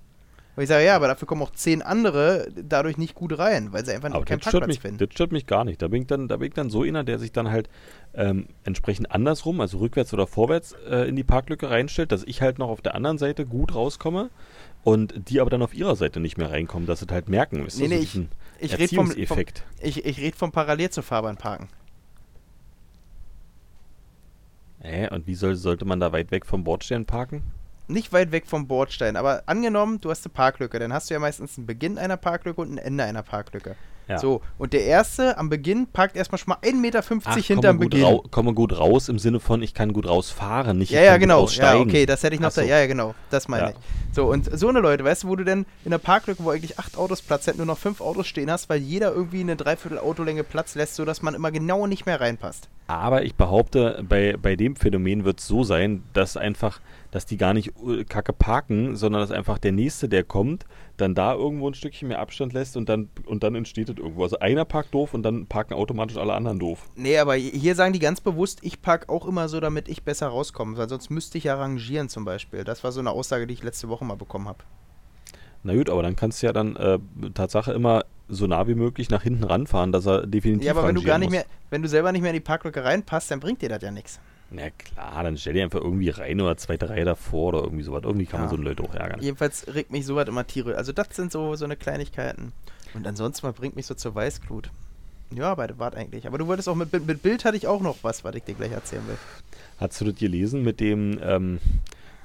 A: Und ich sage, ja, aber dafür kommen auch zehn andere dadurch nicht gut rein, weil sie einfach
B: Aber
A: keinen Parkplatz
B: mich,
A: finden.
B: das stört mich gar nicht. Da bin ich dann, da bin ich dann so einer, der sich dann halt ähm, entsprechend andersrum, also rückwärts oder vorwärts äh, in die Parklücke reinstellt, dass ich halt noch auf der anderen Seite gut rauskomme und die aber dann auf ihrer Seite nicht mehr reinkommen, dass sie halt merken. Weißt
A: Nee, nee,
B: so
A: ich-
B: diesen
A: Ich rede vom, vom, ich, ich red vom Parallel zur Fahrbahn parken.
B: Hä? und wie soll, sollte man da weit weg vom Bordstein parken?
A: Nicht weit weg vom Bordstein, aber angenommen, du hast eine Parklücke, dann hast du ja meistens einen Beginn einer Parklücke und ein Ende einer Parklücke.
B: Ja.
A: So, und der erste am Beginn parkt erstmal schon mal 1,50 Meter
B: Ach,
A: hinterm Beginn.
B: rau komme gut raus im Sinne von, ich kann gut rausfahren, nicht
A: Ja,
B: ich
A: ja,
B: kann
A: genau.
B: gut
A: Ja,
B: aussteigen.
A: okay, das hätte ich noch
B: so.
A: da. Ja, ja, genau. Das meine
B: Ja.
A: ich. So, und so eine Leute, weißt du, wo du denn in der Parklücke, wo eigentlich acht Autos Platz hätten, nur noch fünf Autos stehen hast, weil jeder irgendwie eine Dreiviertel Autolänge Platz lässt, sodass man immer genau nicht mehr reinpasst.
B: Aber ich behaupte, bei, bei dem Phänomen wird es so sein, dass einfach, dass die gar nicht kacke parken, sondern dass einfach der Nächste, der kommt, dann da irgendwo ein Stückchen mehr Abstand lässt und dann, und dann entsteht es irgendwo. Also einer parkt doof und dann parken automatisch alle anderen doof.
A: Nee, aber hier sagen die ganz bewusst, ich park auch immer so, damit ich besser rauskomme, weil sonst müsste ich ja rangieren zum Beispiel. Das war so eine Aussage, die ich letzte Woche mal bekommen habe.
B: Na gut, aber dann kannst du ja dann äh, Tatsache immer so nah wie möglich nach hinten ranfahren, dass er definitiv
A: Ja, aber wenn du gar nicht
B: muss.
A: mehr, wenn du selber nicht mehr in die Parklücke reinpasst, dann bringt dir das ja nichts.
B: Na klar, dann stell dir einfach irgendwie rein oder zweite Reihe davor oder irgendwie sowas. Irgendwie kann man
A: Ja.
B: so Leute auch ärgern.
A: Jedenfalls regt mich sowas immer Tiere. Also das sind so, so eine Kleinigkeiten. Und ansonsten mal bringt mich so zur Weißglut. Ja, aber das war eigentlich. Aber du wolltest auch mit, Bild- mit Bild hatte ich auch noch was, was ich dir gleich erzählen will.
B: Hast du das gelesen mit dem ähm,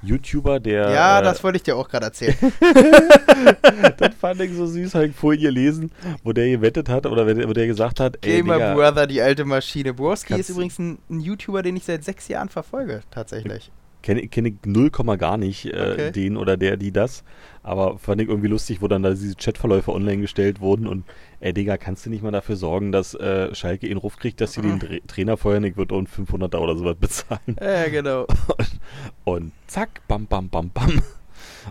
B: YouTuber, der.
A: ja,
B: äh,
A: das wollte ich dir auch gerade erzählen.
B: das fand ich so süß, habe ich vorhin gelesen, wo der gewettet hat oder wo der, gesagt hat, ey,
A: Gamer
B: Digga,
A: Brother, die alte Maschine. Borski ist übrigens ein, ein YouTuber, den ich seit sechs Jahren verfolge, tatsächlich.
B: Kenne kenn ich 0, gar nicht, äh,
A: Okay.
B: den oder der, die das. Aber fand ich irgendwie lustig, wo dann da diese Chatverläufe online gestellt wurden und ey Digga, kannst du nicht mal dafür sorgen, dass äh, Schalke ihn Ruf kriegt, dass sie den Dre Trainer feuern, ich würde und 500 oder sowas bezahlen.
A: Ja, genau.
B: Und zack, bam, bam, bam, bam.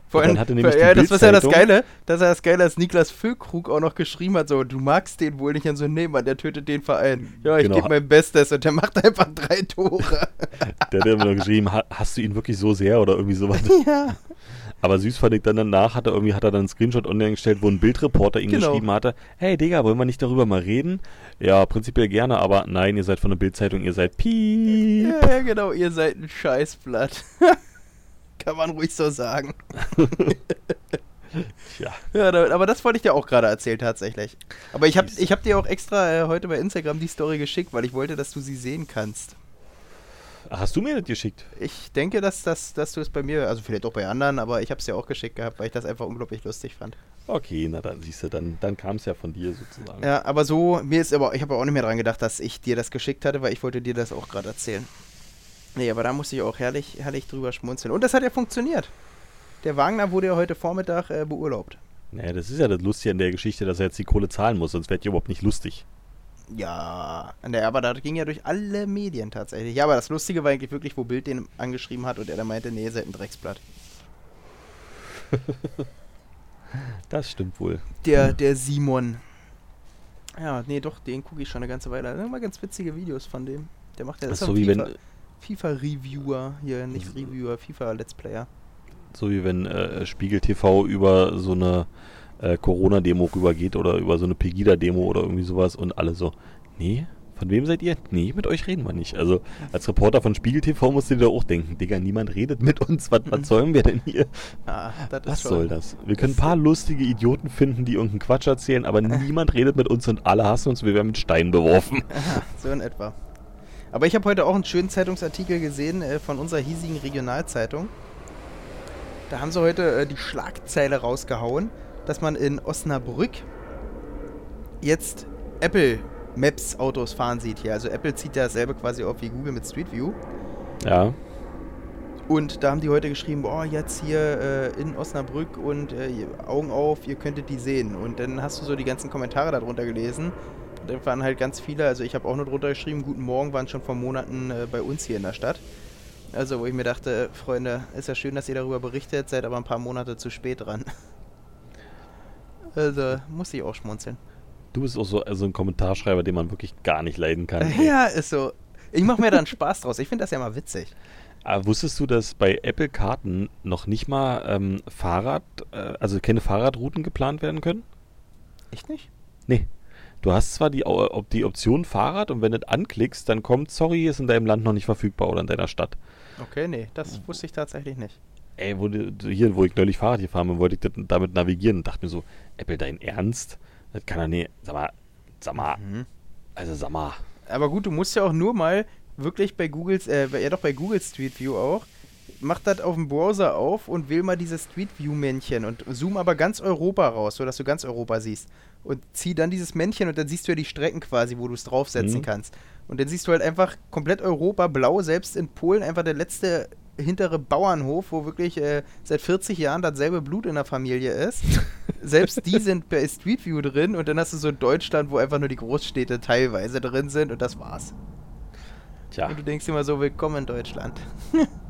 A: Vor allem, ja, das war ja das Geile, das war das Geile, dass Niklas Füllkrug auch noch geschrieben hat, so, du magst den wohl nicht und so, nee, Mann, der tötet den Verein. Ja, ich
B: Genau.
A: gebe mein Bestes und der macht einfach drei Tore.
B: Der hat immer geschrieben, "Ha- hast du ihn wirklich so sehr oder irgendwie sowas.
A: ja.
B: Aber süß fand ich dann danach, hat er irgendwie hat er dann einen Screenshot online gestellt, wo ein Bildreporter ihm
A: Genau.
B: geschrieben hatte, hey Digga, wollen wir nicht darüber mal reden? Ja, prinzipiell gerne, aber nein, ihr seid von der Bildzeitung, ihr seid piep.
A: Ja, genau, ihr seid ein Scheißblatt. Kann man ruhig so sagen.
B: Tja,
A: Ja, aber das wollte ich dir auch gerade erzählen, tatsächlich. Aber ich habe ich hab dir auch extra äh, heute bei Instagram die Story geschickt, weil ich wollte, dass du sie sehen kannst.
B: hast du mir das geschickt?
A: Ich denke, dass, dass, dass du es bei mir, also vielleicht auch bei anderen, aber ich habe es ja auch geschickt gehabt, weil ich das einfach unglaublich lustig fand.
B: Okay, na dann siehst du, dann, dann kam es ja von dir sozusagen.
A: Ja, aber so, mir ist aber, ich habe auch nicht mehr dran gedacht, dass ich dir das geschickt hatte, weil ich wollte dir das auch gerade erzählen. Nee, aber da musste ich auch herrlich, herrlich drüber schmunzeln. Und das hat ja funktioniert. Der Wagner wurde ja heute Vormittag äh, beurlaubt.
B: Naja, das ist ja das Lustige an der Geschichte, dass er jetzt die Kohle zahlen muss, sonst wäre die überhaupt nicht lustig.
A: Ja, nee, aber das ging ja durch alle Medien tatsächlich. Ja, aber das Lustige war eigentlich wirklich, wo Bild den angeschrieben hat und er dann meinte, nee, ihr seid ein Drecksblatt.
B: Das stimmt wohl.
A: Der, der Simon. Ja, nee, doch, den gucke ich schon eine ganze Weile. Da immer ganz witzige Videos von dem. Der macht ja
B: Das
A: das
B: ist so wie
A: FIFA,
B: wenn,
A: FIFA-Reviewer. Hier, nicht Reviewer, FIFA-Let's Player.
B: so wie wenn äh, Spiegel TV über so eine äh, Corona-Demo rübergeht oder über so eine Pegida-Demo oder irgendwie sowas und alle so, nee, von wem seid ihr? Nee, mit euch reden wir nicht. Also als Reporter von Spiegel TV musst du dir auch denken, Digga, niemand redet mit uns, was, was sollen wir denn hier?
A: Ah,
B: Was soll das? Wir können ein paar lustige Idioten finden, die irgendeinen Quatsch erzählen, aber niemand redet mit uns und alle hassen uns, wir werden mit Steinen beworfen.
A: Aha, so in etwa. Aber ich habe heute auch einen schönen Zeitungsartikel gesehen äh, von unserer hiesigen Regionalzeitung. Da haben sie heute äh, die Schlagzeile rausgehauen, dass man in Osnabrück jetzt Apple Maps Autos fahren sieht hier. Also Apple zieht ja dasselbe quasi auf wie Google mit Street View.
B: Ja,
A: Und da haben die heute geschrieben, boah, jetzt hier äh, in Osnabrück und äh, Augen auf, ihr könntet die sehen. Und dann hast du so die ganzen Kommentare darunter gelesen. Waren halt ganz viele, also ich habe auch nur drunter geschrieben, guten Morgen, waren schon vor Monaten äh, bei uns hier in der Stadt. Also wo ich mir dachte, äh, Freunde, ist ja schön, dass ihr darüber berichtet, seid aber ein paar Monate zu spät dran. Also musste ich auch schmunzeln.
B: du bist auch so also ein Kommentarschreiber, den man wirklich gar nicht leiden kann.
A: Ja, ist so. Ich mache mir dann Spaß draus. Ich finde das ja mal witzig.
B: Aber wusstest du, dass bei Apple Karten noch nicht mal ähm, Fahrrad, äh, also keine Fahrradrouten geplant werden können?
A: Echt nicht?
B: Nee. Du hast zwar die, die Option Fahrrad und wenn du das anklickst, dann kommt, sorry, ist in deinem Land noch nicht verfügbar oder in deiner Stadt.
A: Okay, nee, das wusste ich tatsächlich nicht.
B: Ey, wo, hier, wo ich neulich Fahrrad gefahren bin, wollte ich damit navigieren und dachte mir so, Apple, dein Ernst? Das kann er nicht. Sag mal, sag mal,
A: Mhm.
B: also sag mal.
A: Aber gut, du musst ja auch nur mal wirklich bei Googles, äh, ja doch bei Google Street View auch, mach das auf dem Browser auf und wähl mal dieses Street View Männchen und zoom aber ganz Europa raus, sodass du ganz Europa siehst. Und zieh dann dieses Männchen und dann siehst du ja die Strecken quasi, wo du es draufsetzen
B: Mhm.
A: kannst. Und dann siehst du halt einfach komplett Europa blau, selbst in Polen einfach der letzte hintere Bauernhof, wo wirklich äh, seit 40 Jahren dasselbe Blut in der Familie ist. Selbst die sind bei Street View drin und dann hast du so Deutschland, wo einfach nur die Großstädte teilweise drin sind und das war's.
B: Tja,
A: Und du denkst immer so, willkommen in Deutschland.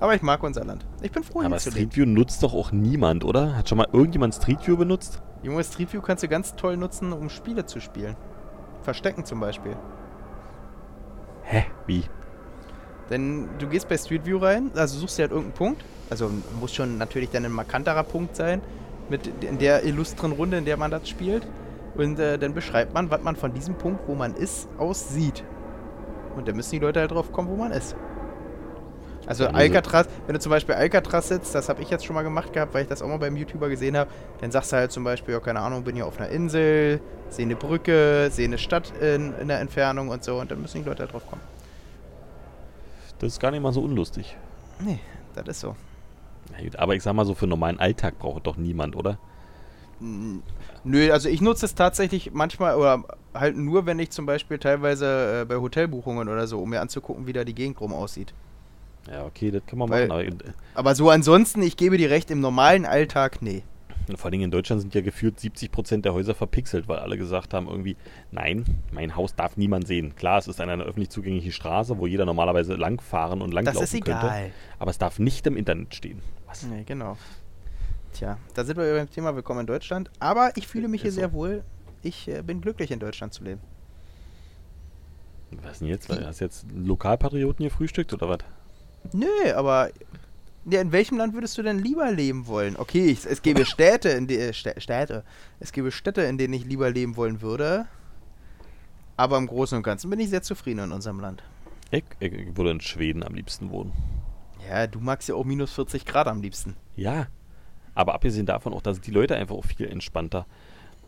A: Aber ich mag unser Land. Ich bin froh, hier
B: aber
A: zu
B: Street. View nutzt doch auch niemand, oder? Hat schon mal irgendjemand Street View benutzt?
A: Junge, Street View kannst du ganz toll nutzen, um Spiele zu spielen. Verstecken zum Beispiel.
B: Hä? Wie?
A: Denn du gehst bei Street View rein, also suchst dir halt irgendeinen Punkt. Also muss schon natürlich dann ein markanterer Punkt sein, mit in der illustren Runde, in der man das spielt. Und äh, dann beschreibt man, was man von diesem Punkt, wo man ist, aus sieht. Und dann müssen die Leute halt drauf kommen, wo man ist. Also Alcatraz, wenn du zum Beispiel Alcatraz sitzt, das habe ich jetzt schon mal gemacht gehabt, weil ich das auch mal beim YouTuber gesehen habe, dann sagst du halt zum Beispiel, ja, keine Ahnung, bin hier auf einer Insel, sehe eine Brücke, sehe eine Stadt in, in der Entfernung und so, und dann müssen die Leute halt drauf kommen.
B: Das ist gar nicht mal so unlustig.
A: Nee, das ist so.
B: Gut, aber ich sag mal so, für normalen Alltag braucht doch niemand, oder?
A: Nö, also ich nutze es tatsächlich manchmal oder halt nur, wenn ich zum Beispiel teilweise äh, bei Hotelbuchungen oder so, um mir anzugucken, wie da die Gegend rum aussieht.
B: Ja, okay, das kann man
A: Weil-
B: machen. Aber,
A: Aber so ansonsten, ich gebe dir recht, im normalen Alltag, nee.
B: vor allen Dingen in Deutschland sind ja gefühlt 70% der Häuser verpixelt, weil alle gesagt haben irgendwie, nein, mein Haus darf niemand sehen. Klar, es ist eine, eine öffentlich zugängliche Straße, wo jeder normalerweise langfahren und
A: Das
B: langlaufen
A: ist
B: könnte.
A: egal.
B: Aber es darf nicht im Internet stehen. Was?
A: Nee, genau. Tja, da sind wir beim Thema Willkommen in Deutschland. Aber ich fühle mich hier
B: Ist so.
A: sehr wohl. Ich äh, bin glücklich, in Deutschland zu leben.
B: Was denn jetzt? Hast du jetzt Lokalpatrioten gefrühstückt oder was?
A: Nö, aber ja, in welchem Land würdest du denn lieber leben wollen? Okay, ich, es gäbe Städte, in die, äh, Stä- Städte. Es gäbe Städte, in denen ich lieber leben wollen würde. Aber im Großen und Ganzen bin ich sehr zufrieden in unserem Land.
B: Ich, ich, ich würde in Schweden am liebsten wohnen.
A: Ja, du magst ja auch minus 40 Grad am liebsten.
B: Ja, aber abgesehen davon auch, da sind die Leute einfach auch viel entspannter.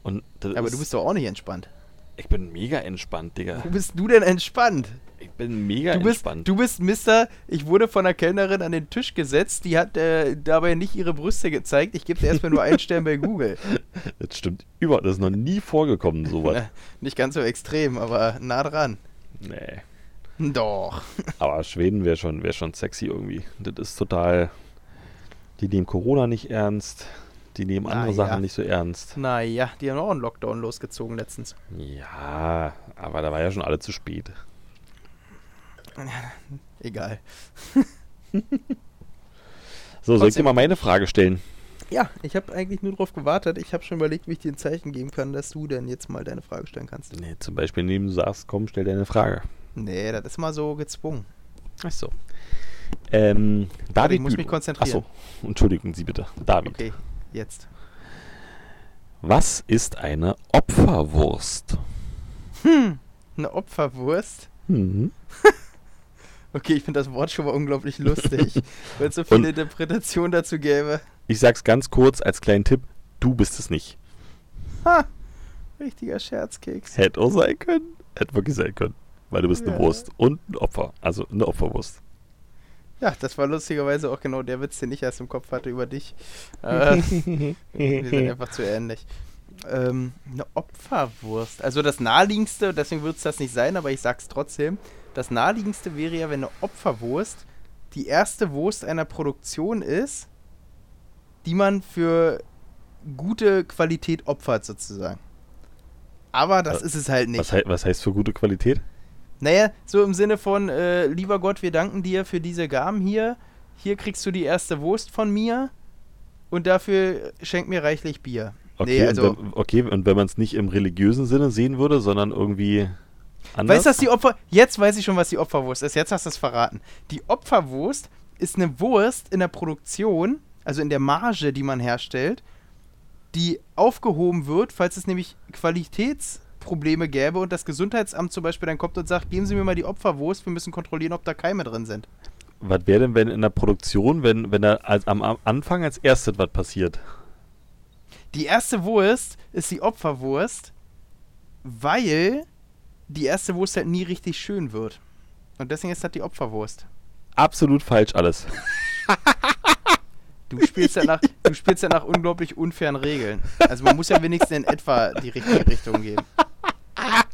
B: Und
A: Aber du bist doch auch nicht entspannt.
B: Ich bin mega entspannt, Digga.
A: Wo bist du denn entspannt?
B: Ich bin mega
A: Du bist,
B: entspannt.
A: du bist Mister, ich wurde von einer Kellnerin an den Tisch gesetzt, die hat äh, dabei nicht ihre Brüste gezeigt. Ich gebe dir erstmal nur einen Stern bei Google.
B: Das stimmt über. Das ist noch nie vorgekommen, sowas.
A: Na, nicht ganz so extrem, aber nah dran.
B: nee.
A: Doch.
B: Aber Schweden wäre schon, wär schon sexy irgendwie. Das ist total. Die nehmen Corona nicht ernst. Die nehmen andere
A: Ah,
B: Sachen nicht so ernst.
A: Naja, die haben auch einen Lockdown losgezogen letztens.
B: Ja, aber da war ja schon alle zu spät.
A: Egal.
B: So, soll ich dir mal meine Frage stellen?
A: Ja, ich habe eigentlich nur darauf gewartet. Ich habe schon überlegt, wie ich dir ein Zeichen geben kann, dass du denn jetzt mal deine Frage stellen kannst.
B: Nee, zum Beispiel, indem du sagst, komm, stell dir eine Frage.
A: Nee, das ist mal so gezwungen.
B: Ach so. Ähm, David
A: ich muss mich
B: Bülow.
A: konzentrieren.
B: Ach so, entschuldigen Sie bitte. David.
A: Okay, jetzt.
B: Was ist eine Opferwurst?
A: Hm, eine Opferwurst.
B: Hm.
A: Okay, ich finde das Wort schon mal unglaublich lustig, weil es so viele
B: Und-
A: Interpretationen dazu gäbe.
B: Ich sag's ganz kurz als kleinen Tipp: Du bist es nicht.
A: Ha! Richtiger Scherzkeks.
B: Hätte auch sein können. Hätte wirklich sein können. Weil du bist eine
A: Ja.
B: Wurst und ein Opfer. Also eine Opferwurst.
A: Ja, das war lustigerweise auch genau der Witz, den ich erst im Kopf hatte über dich. Äh, wir sind einfach zu ähnlich. Ähm, eine Opferwurst. Also das naheliegendste, deswegen wird es das nicht sein, aber ich sag's trotzdem. Das naheliegendste wäre ja, wenn eine Opferwurst die erste Wurst einer Produktion ist, die man für gute Qualität opfert, sozusagen. Aber das
B: Was-
A: ist es halt nicht.
B: Was, hei was heißt für gute Qualität?
A: Naja, so im Sinne von, äh, lieber Gott, wir danken dir für diese Gaben hier. Hier kriegst du die erste Wurst von mir und dafür schenk mir reichlich Bier.
B: Okay,
A: Nee, also-
B: und wenn, okay, und wenn man es nicht im religiösen Sinne sehen würde, sondern irgendwie anders.
A: Weißt du, was die Opfer. Jetzt weiß ich schon, was die Opferwurst ist. Jetzt hast du es verraten. Die Opferwurst ist eine Wurst in der Produktion, also in der Marge, die man herstellt, die aufgehoben wird, falls es nämlich Qualitätsprobleme gäbe und das Gesundheitsamt zum Beispiel dann kommt und sagt, geben Sie mir mal die Opferwurst, wir müssen kontrollieren, ob da Keime drin sind.
B: Was wäre denn, wenn in der Produktion, wenn, wenn da als, am, am Anfang als erstes was passiert?
A: Die erste Wurst ist die Opferwurst, weil die erste Wurst halt nie richtig schön wird. Und deswegen ist das die Opferwurst.
B: Absolut falsch alles.
A: Du spielst ja nach, du spielst ja nach unglaublich unfairen Regeln. Also man muss ja wenigstens in etwa die richtige Richtung gehen.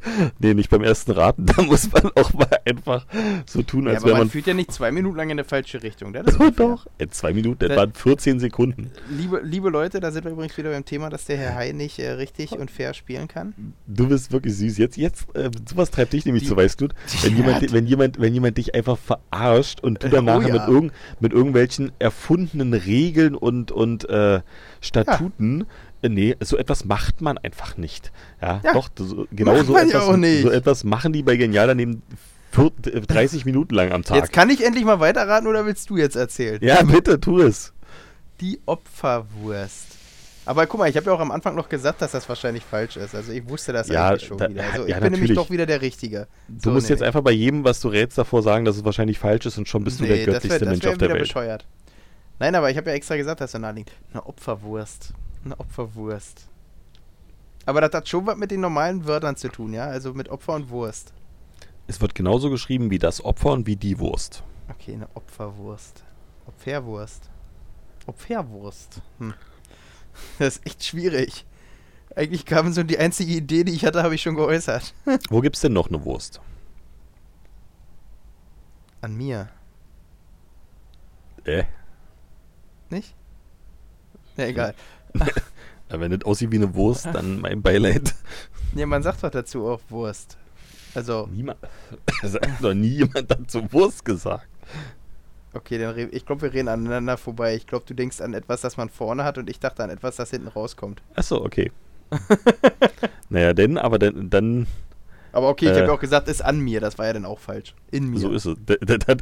B: Nee, nicht beim ersten Raten. Da muss man auch mal einfach so tun,
A: Ja,
B: als
A: aber
B: wäre
A: man
B: man.
A: führt ja nicht zwei Minuten lang in eine falsche Richtung. Das ist
B: Oh,
A: unfair.
B: doch. In zwei Minuten, das
A: Da-
B: waren 14 Sekunden.
A: Liebe, liebe Leute, da sind wir übrigens wieder beim Thema, dass der Herr Hai nicht äh, richtig und fair spielen kann.
B: Du bist wirklich süß. Jetzt, jetzt, äh, sowas treibt dich nämlich
A: Die-
B: zu Weißglut. Wenn
A: Ja,
B: jemand, wenn jemand, wenn jemand dich einfach verarscht und du
A: Äh,
B: dann
A: oh
B: nachher
A: ja.
B: mit, irgend, mit irgendwelchen erfundenen Regeln und, und äh, Statuten, äh, nee, so etwas macht man einfach nicht. Ja,
A: Ja.
B: doch, so, genau so etwas, so etwas machen die bei Genial daneben vier- äh, 30 Minuten lang am Tag.
A: Jetzt kann ich endlich mal weiterraten oder willst du jetzt erzählen?
B: ja, bitte, tu es.
A: Die Opferwurst. Aber guck mal, ich habe ja auch am Anfang noch gesagt, dass das wahrscheinlich falsch ist. Also ich wusste das
B: Ja,
A: eigentlich schon
B: da-
A: wieder. Also ich
B: ja,
A: bin nämlich
B: natürlich.
A: doch wieder der Richtige.
B: Du musst jetzt einfach bei jedem, was du rätst, davor sagen, dass es wahrscheinlich falsch ist und schon bist du der
A: wär-
B: göttlichste
A: das
B: Mensch
A: wär
B: auf der
A: wieder
B: Welt.
A: bescheuert. Nein, aber ich habe ja extra gesagt, dass er naheliegt. Eine Opferwurst. Eine Opferwurst. Aber das hat schon was mit den normalen Wörtern zu tun, ja? Also mit Opfer und Wurst.
B: Es wird genauso geschrieben wie das Opfer und wie die Wurst.
A: Okay, eine Opferwurst. Opferwurst. Opferwurst. Hm. Das ist echt schwierig. Eigentlich kam so die einzige Idee, die ich hatte, habe ich schon geäußert.
B: Wo gibt's denn noch eine Wurst?
A: An mir.
B: Äh,
A: Nicht? Ja, egal.
B: Wenn das aussieht wie eine Wurst, dann mein Beileid.
A: Ja, man sagt doch dazu auch Wurst. Also,
B: Niemand. Es hat noch nie jemand dazu Wurst gesagt.
A: okay, dann ich glaube, wir reden aneinander vorbei. Ich glaube, du denkst an etwas, das man vorne hat und ich dachte an etwas, das hinten rauskommt.
B: Achso, okay. naja, denn, aber dann, dann
A: Aber okay, ich
B: Äh.
A: habe ja auch gesagt, ist an mir. Das war ja dann auch falsch. In mir.
B: so ist es. D- d- Das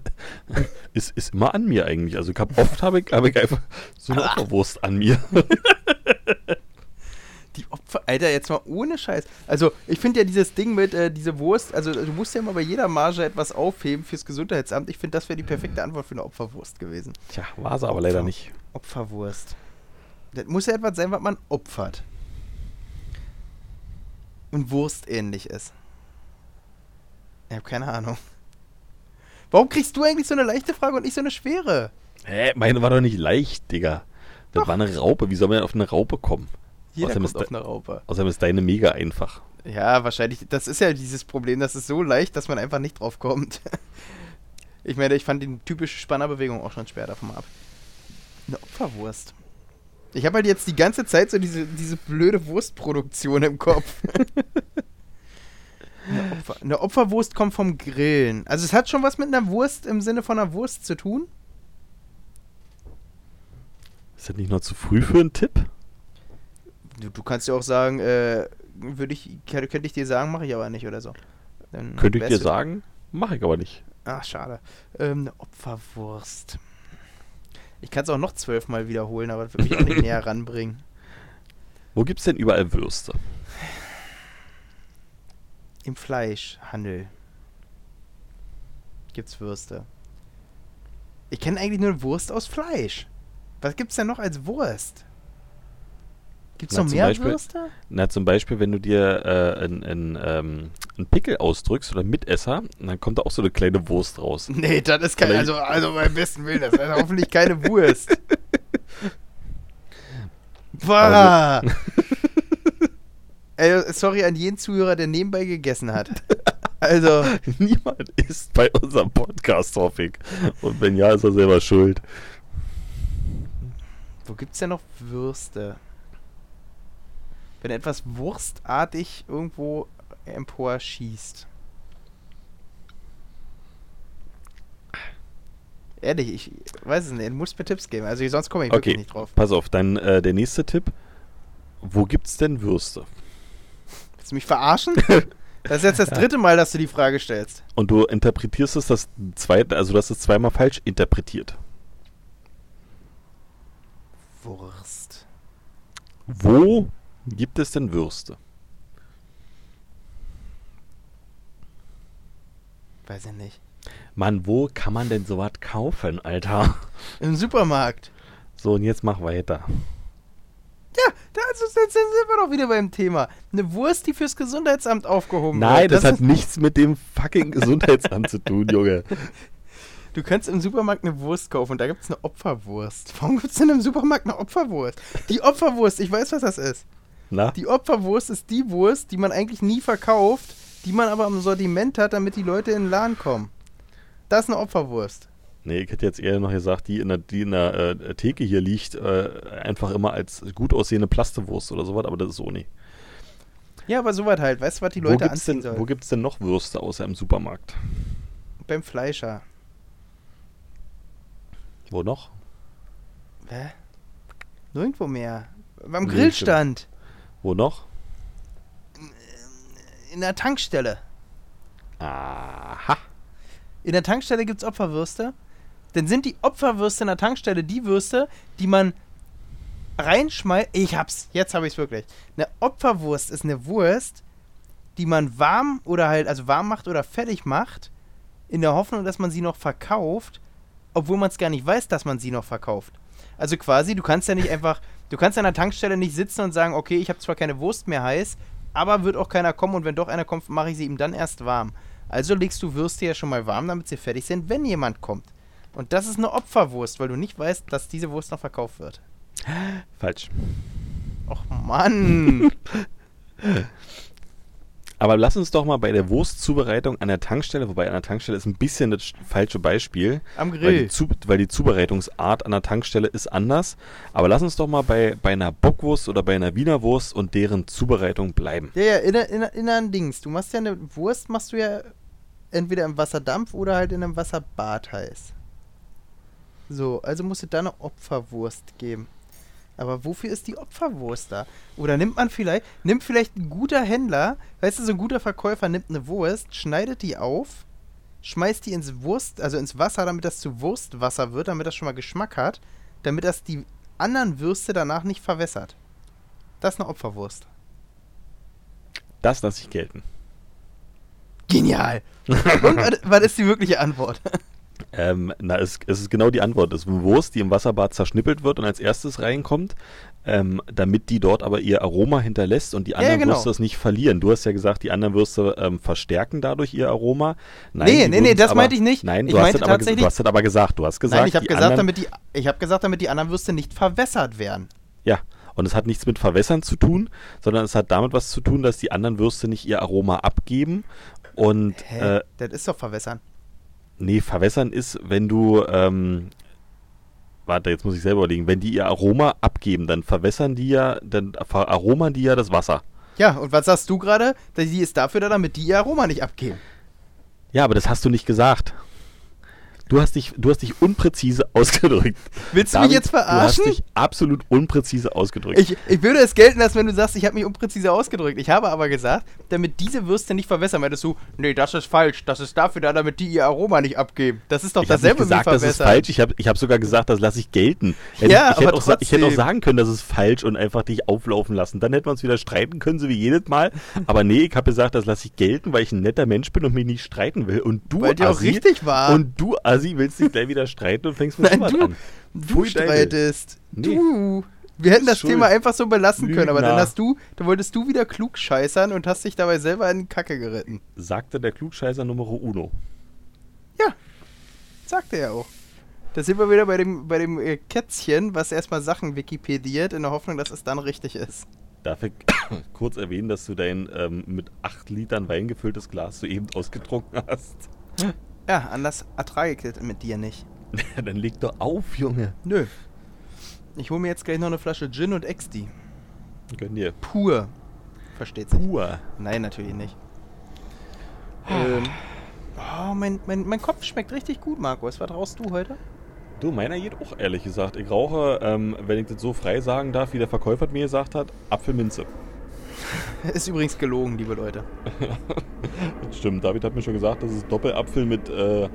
B: ist, ist immer an mir eigentlich. Also ich hab, oft habe ich, hab ich einfach so eine Opferwurst an mir.
A: Die Opfer, Alter, jetzt mal ohne Scheiß. Also, ich finde ja dieses Ding mit, äh, diese Wurst, also du musst ja mal bei jeder Marge etwas aufheben fürs Gesundheitsamt. Ich finde, das wäre die perfekte Antwort für eine Opferwurst gewesen.
B: Tja, war sie aber leider nicht.
A: Opferwurst. Das muss ja etwas sein, was man opfert. Und Wurst ähnlich ist. Ich habe keine Ahnung. Warum kriegst du eigentlich so eine leichte Frage und nicht so eine schwere?
B: Hä, meine war doch nicht leicht, Digga. Das
A: Doch.
B: war eine Raupe. Wie soll man denn auf eine Raupe kommen?
A: Jeder
B: Außerdem
A: kommt
B: ist
A: auf eine Raupe.
B: Außerdem ist deine mega einfach.
A: Ja, wahrscheinlich. Das ist ja dieses Problem. Das ist so leicht, dass man einfach nicht drauf kommt. Ich meine, ich fand die typische Spannerbewegung auch schon schwer davon ab. Eine Opferwurst. Ich habe halt jetzt die ganze Zeit so diese, diese blöde Wurstproduktion im Kopf. eine, Opfer, eine Opferwurst kommt vom Grillen. Also es hat schon was mit einer Wurst im Sinne von einer Wurst zu tun.
B: Ist das nicht noch zu früh für einen Tipp?
A: Du, du kannst ja auch sagen, äh, würde ich, könnte ich dir sagen, mache ich aber nicht oder so.
B: Dann könnte ich dir sagen, mache ich aber nicht.
A: Ach, schade. Ähm, eine Opferwurst. Ich kann es auch noch zwölfmal wiederholen, aber das würde mich auch nicht näher ranbringen.
B: Wo gibt es denn überall Würste?
A: Im Fleischhandel gibt's Würste. Ich kenne eigentlich nur Wurst aus Fleisch. Was gibt's denn noch als Wurst? Gibt es noch mehr
B: Beispiel,
A: Würste?
B: Na, zum Beispiel, wenn du dir äh, einen ähm, Pickel ausdrückst oder Mitesser, dann kommt da auch so eine kleine Wurst raus.
A: Nee, das ist kein, also, also beim besten Willen, das ist hoffentlich keine Wurst. Bah! Also. Sorry an jeden Zuhörer, der nebenbei gegessen hat. Also.
B: Niemand isst bei unserem Podcast-Topic. Und wenn ja, ist er selber schuld.
A: Wo gibt's denn noch Würste? wenn etwas wurstartig irgendwo empor schießt. Ehrlich, ich weiß es nicht. Du musst mir Tipps geben. Also sonst komme ich
B: okay,
A: wirklich nicht drauf.
B: Pass auf, dann äh, der nächste Tipp. Wo gibt's denn Würste?
A: Willst du mich verarschen? Das ist jetzt das dritte Mal, dass du die Frage stellst.
B: Und du interpretierst es das zweite, also du hast es zweimal falsch interpretiert.
A: Wurst.
B: Wo Gibt es denn Würste?
A: Weiß ich nicht.
B: Mann, wo kann man denn sowas kaufen, Alter?
A: Im Supermarkt.
B: So, und jetzt mach weiter.
A: Ja, da sind wir doch wieder beim Thema. Eine Wurst, die fürs Gesundheitsamt aufgehoben
B: Nein, wird. Nein, das, das hat nichts mit dem fucking Gesundheitsamt zu tun, Junge.
A: Du kannst im Supermarkt eine Wurst kaufen und da gibt es eine Opferwurst. Warum gibt es denn im Supermarkt eine Opferwurst? Die Opferwurst, ich weiß, was das ist. Na? Die Opferwurst ist die Wurst, die man eigentlich nie verkauft, die man aber im Sortiment hat, damit die Leute in den Laden kommen. Das ist eine Opferwurst.
B: Nee, ich hätte jetzt eher noch gesagt, die in der, die in der äh, Theke hier liegt, äh, einfach immer als gut aussehende Plastewurst oder sowas, aber das ist so nicht.
A: Ja, aber sowas halt. Weißt du, was die Leute
B: wo anziehen denn, sollen? Wo gibt es denn noch Würste außer im Supermarkt?
A: Beim Fleischer.
B: Wo noch?
A: Hä? Nirgendwo mehr. Beim Grillstand.
B: Wo noch?
A: In der Tankstelle.
B: Aha.
A: In der Tankstelle gibt es Opferwürste. Dann sind die Opferwürste in der Tankstelle die Würste, die man reinschmeißt. Ich hab's, jetzt habe ich es wirklich. Eine Opferwurst ist eine Wurst, die man warm oder halt, also warm macht oder fertig macht, in der Hoffnung, dass man sie noch verkauft, obwohl man es gar nicht weiß, dass man sie noch verkauft. Also quasi, du kannst ja nicht einfach Du kannst an der Tankstelle nicht sitzen und sagen, okay, ich habe zwar keine Wurst mehr heiß, aber wird auch keiner kommen und wenn doch einer kommt, mache ich sie ihm dann erst warm. Also legst du Würste ja schon mal warm, damit sie fertig sind, wenn jemand kommt. Und das ist eine Opferwurst, weil du nicht weißt, dass diese Wurst noch verkauft wird.
B: Falsch.
A: Och Mann.
B: Aber lass uns doch mal bei der Wurstzubereitung an der Tankstelle, wobei an der Tankstelle ist ein bisschen das falsche Beispiel.
A: Am Grill.
B: Weil die, Zu, weil die Zubereitungsart an der Tankstelle ist anders. Aber lass uns doch mal bei, bei einer Bockwurst oder bei einer Wiener Wurst und deren Zubereitung bleiben.
A: Ja, ja, in, in, in einem Dings. Du machst ja eine Wurst, machst du ja entweder im Wasserdampf oder halt in einem Wasserbad heiß. So, also musst du da eine Opferwurst geben. Aber wofür ist die Opferwurst da? Oder nimmt man vielleicht, nimmt vielleicht ein guter Händler, weißt du, so ein guter Verkäufer nimmt eine Wurst, schneidet die auf, schmeißt die ins Wurst, also ins Wasser, damit das zu Wurstwasser wird, damit das schon mal Geschmack hat, damit das die anderen Würste danach nicht verwässert. Das ist eine Opferwurst.
B: Das lasse ich gelten.
A: Genial. Und was ist die wirkliche Antwort?
B: Ähm, na, es, es, ist genau die Antwort. Es ist eine Wurst, die im Wasserbad zerschnippelt wird und als erstes reinkommt, ähm, damit die dort aber ihr Aroma hinterlässt und die anderen ja, genau. Würste es nicht verlieren. Du hast ja gesagt, die anderen Würste ähm, verstärken dadurch ihr Aroma.
A: Nein, nee, nee, nee, das aber, meinte ich nicht.
B: Nein,
A: ich
B: du, hast das aber, du hast das aber gesagt. Du hast gesagt,
A: Nein, ich habe gesagt, damit die, ich hab gesagt, damit die anderen Würste nicht verwässert werden.
B: Ja, Und es hat nichts mit Verwässern zu tun, sondern es hat damit was zu tun, dass die anderen Würste nicht ihr Aroma abgeben. Und
A: Hä?
B: äh,
A: das ist doch verwässern.
B: Nee, verwässern ist, wenn du ähm, warte, jetzt muss ich selber überlegen, wenn die ihr Aroma abgeben, dann verwässern die ja, dann veraromern die ja das Wasser.
A: Ja, und was sagst du gerade? Die ist dafür da, damit die ihr Aroma nicht abgeben.
B: Ja, aber das hast du nicht gesagt. Du hast dich, du hast dich unpräzise ausgedrückt.
A: Willst du mich jetzt verarschen?
B: Du hast dich absolut unpräzise ausgedrückt.
A: Ich, ich würde es gelten lassen, wenn du sagst, ich habe mich unpräzise ausgedrückt. Ich habe aber gesagt, damit diese Würste nicht verwässern, meintest du, nee, das ist falsch. Das ist dafür da, damit die ihr Aroma nicht abgeben. Das ist doch
B: ich
A: dasselbe
B: nicht gesagt,
A: wie
B: das ist
A: verwässern.
B: falsch. Ich habe ich hab sogar gesagt, das lasse ich gelten. Hätte
A: Ja,
B: ich, ich, hätte
A: aber
B: auch, ich hätte auch sagen können, das ist falsch und einfach dich auflaufen lassen. Dann hätten wir uns wieder streiten können, so wie jedes Mal. Aber nee, ich habe gesagt, das lasse ich gelten, weil ich ein netter Mensch bin und mich nicht streiten will. Und du,
A: Weil dir auch richtig war.
B: Und du, Assi, willst dich gleich wieder streiten und fängst mit
A: Nein, du,
B: an.
A: du
B: Pfui,
A: streitest.
B: Nee.
A: Du. Wir hätten das
B: Schuld.
A: Thema einfach so belassen können, aber dann hast du, dann wolltest du wieder klug scheißern und hast dich dabei selber in die Kacke geritten.
B: Sagte der Klugscheißer Nummer uno.
A: Ja, sagte er auch. Da sind wir wieder bei dem, bei dem äh, Kätzchen, was erstmal Sachen wikipediert, in der Hoffnung, dass es dann richtig ist.
B: Darf ich kurz erwähnen, dass du dein ähm, mit 8 Litern Wein gefülltes Glas soeben ausgetrunken hast?
A: Ja, anders ertrage ich das mit dir nicht.
B: Dann leg doch auf, Junge.
A: Nö. Ich hole mir jetzt gleich noch eine Flasche Gin und Exti.
B: Gönn dir.
A: Pur. Versteht sich.
B: Pur.
A: Nein, natürlich nicht. ähm, oh, mein, mein, mein Kopf schmeckt richtig gut, Markus. Was rauchst du heute?
B: Du, meiner geht auch, ehrlich gesagt. Ich rauche, ähm, wenn ich das so frei sagen darf, wie der Verkäufer mir gesagt hat, Apfelminze.
A: Ist übrigens gelogen, liebe Leute.
B: Das stimmt, David hat mir schon gesagt, das ist Doppelapfel mit, äh,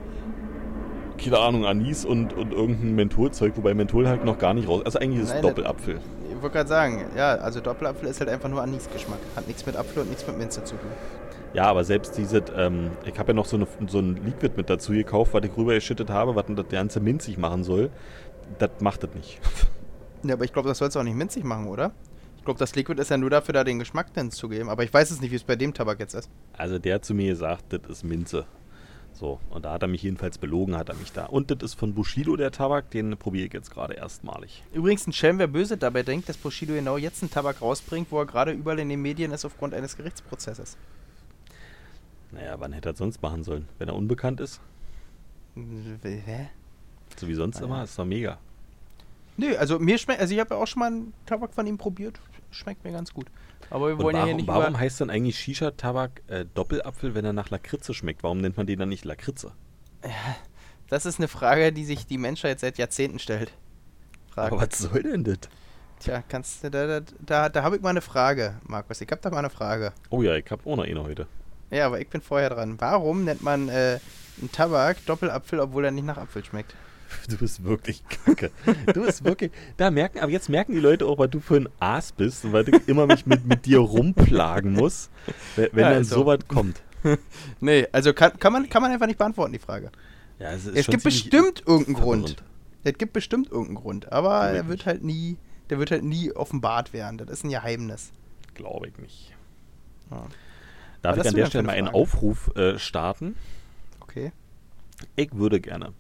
B: keine Ahnung, Anis und, und irgendein Mentholzeug, wobei Menthol halt noch gar nicht raus. Also eigentlich ist es
A: das-
B: Doppelapfel.
A: Ich wollte gerade sagen, ja, also Doppelapfel ist halt einfach nur Anisgeschmack. Hat nichts mit Apfel und nichts mit Minze zu tun.
B: Ja, aber selbst diese, ähm, ich habe ja noch so, eine, so ein Liquid mit dazu gekauft, was ich rübergeschüttet habe, was das ganze minzig machen soll. Das macht das nicht.
A: Ja, aber ich glaube, das sollst du auch nicht minzig machen, oder? Ich glaube, das Liquid ist ja nur dafür, da den Geschmack dann zu geben. Aber ich weiß es nicht, wie es bei dem Tabak jetzt ist.
B: Also der hat zu mir gesagt, das ist Minze. So, und da hat er mich jedenfalls belogen, hat er mich da. Und das ist von Bushido der Tabak, den probiere ich jetzt gerade erstmalig.
A: Übrigens, ein Schelm, wer böse dabei denkt, dass Bushido genau jetzt einen Tabak rausbringt, wo er gerade überall in den Medien ist aufgrund eines Gerichtsprozesses.
B: Naja, wann hätte er das sonst machen sollen? Wenn er unbekannt ist?
A: Hä?
B: So wie sonst
A: Ah,
B: immer,
A: ja.
B: ist doch mega.
A: Nö, also mir schmeckt, also ich habe ja auch schon mal einen Tabak von ihm probiert. Schmeckt mir ganz gut. Aber wir wollen ja hier
B: warum,
A: nicht
B: warum heißt dann eigentlich Shisha-Tabak äh, Doppelapfel, wenn er nach Lakritze schmeckt? Warum nennt man den dann nicht Lakritze?
A: Das ist eine Frage, die sich die Menschheit seit Jahrzehnten stellt. Frage.
B: Aber was soll denn das?
A: Tja, kannst du, da, da, da, habe ich mal eine Frage, Markus. Ich habe da mal eine Frage.
B: Oh ja, ich habe auch noch eine heute.
A: Ja, aber ich bin vorher dran. Warum nennt man äh, einen Tabak Doppelapfel, obwohl er nicht nach Apfel schmeckt?
B: Du bist wirklich kacke. Du bist wirklich. Da merken, aber jetzt merken die Leute auch, weil du für ein Aas bist und weil ich immer mich mit, mit dir rumplagen muss, wenn,
A: Ja,
B: dann
A: ist so.
B: so weit kommt.
A: Nee, also kann, kann, man, kann man einfach nicht beantworten, die Frage.
B: Ja, es
A: Es gibt bestimmt irgendeinen. Grund. Es gibt bestimmt irgendeinen Grund, aber
B: Glaub ich
A: er wird halt nie, der wird halt nie offenbart werden. Das ist ein Geheimnis.
B: Glaube ich nicht.
A: Ja.
B: Darf ich an der Stelle mal einen? Aufruf äh, starten?
A: Okay.
B: Ich würde gerne,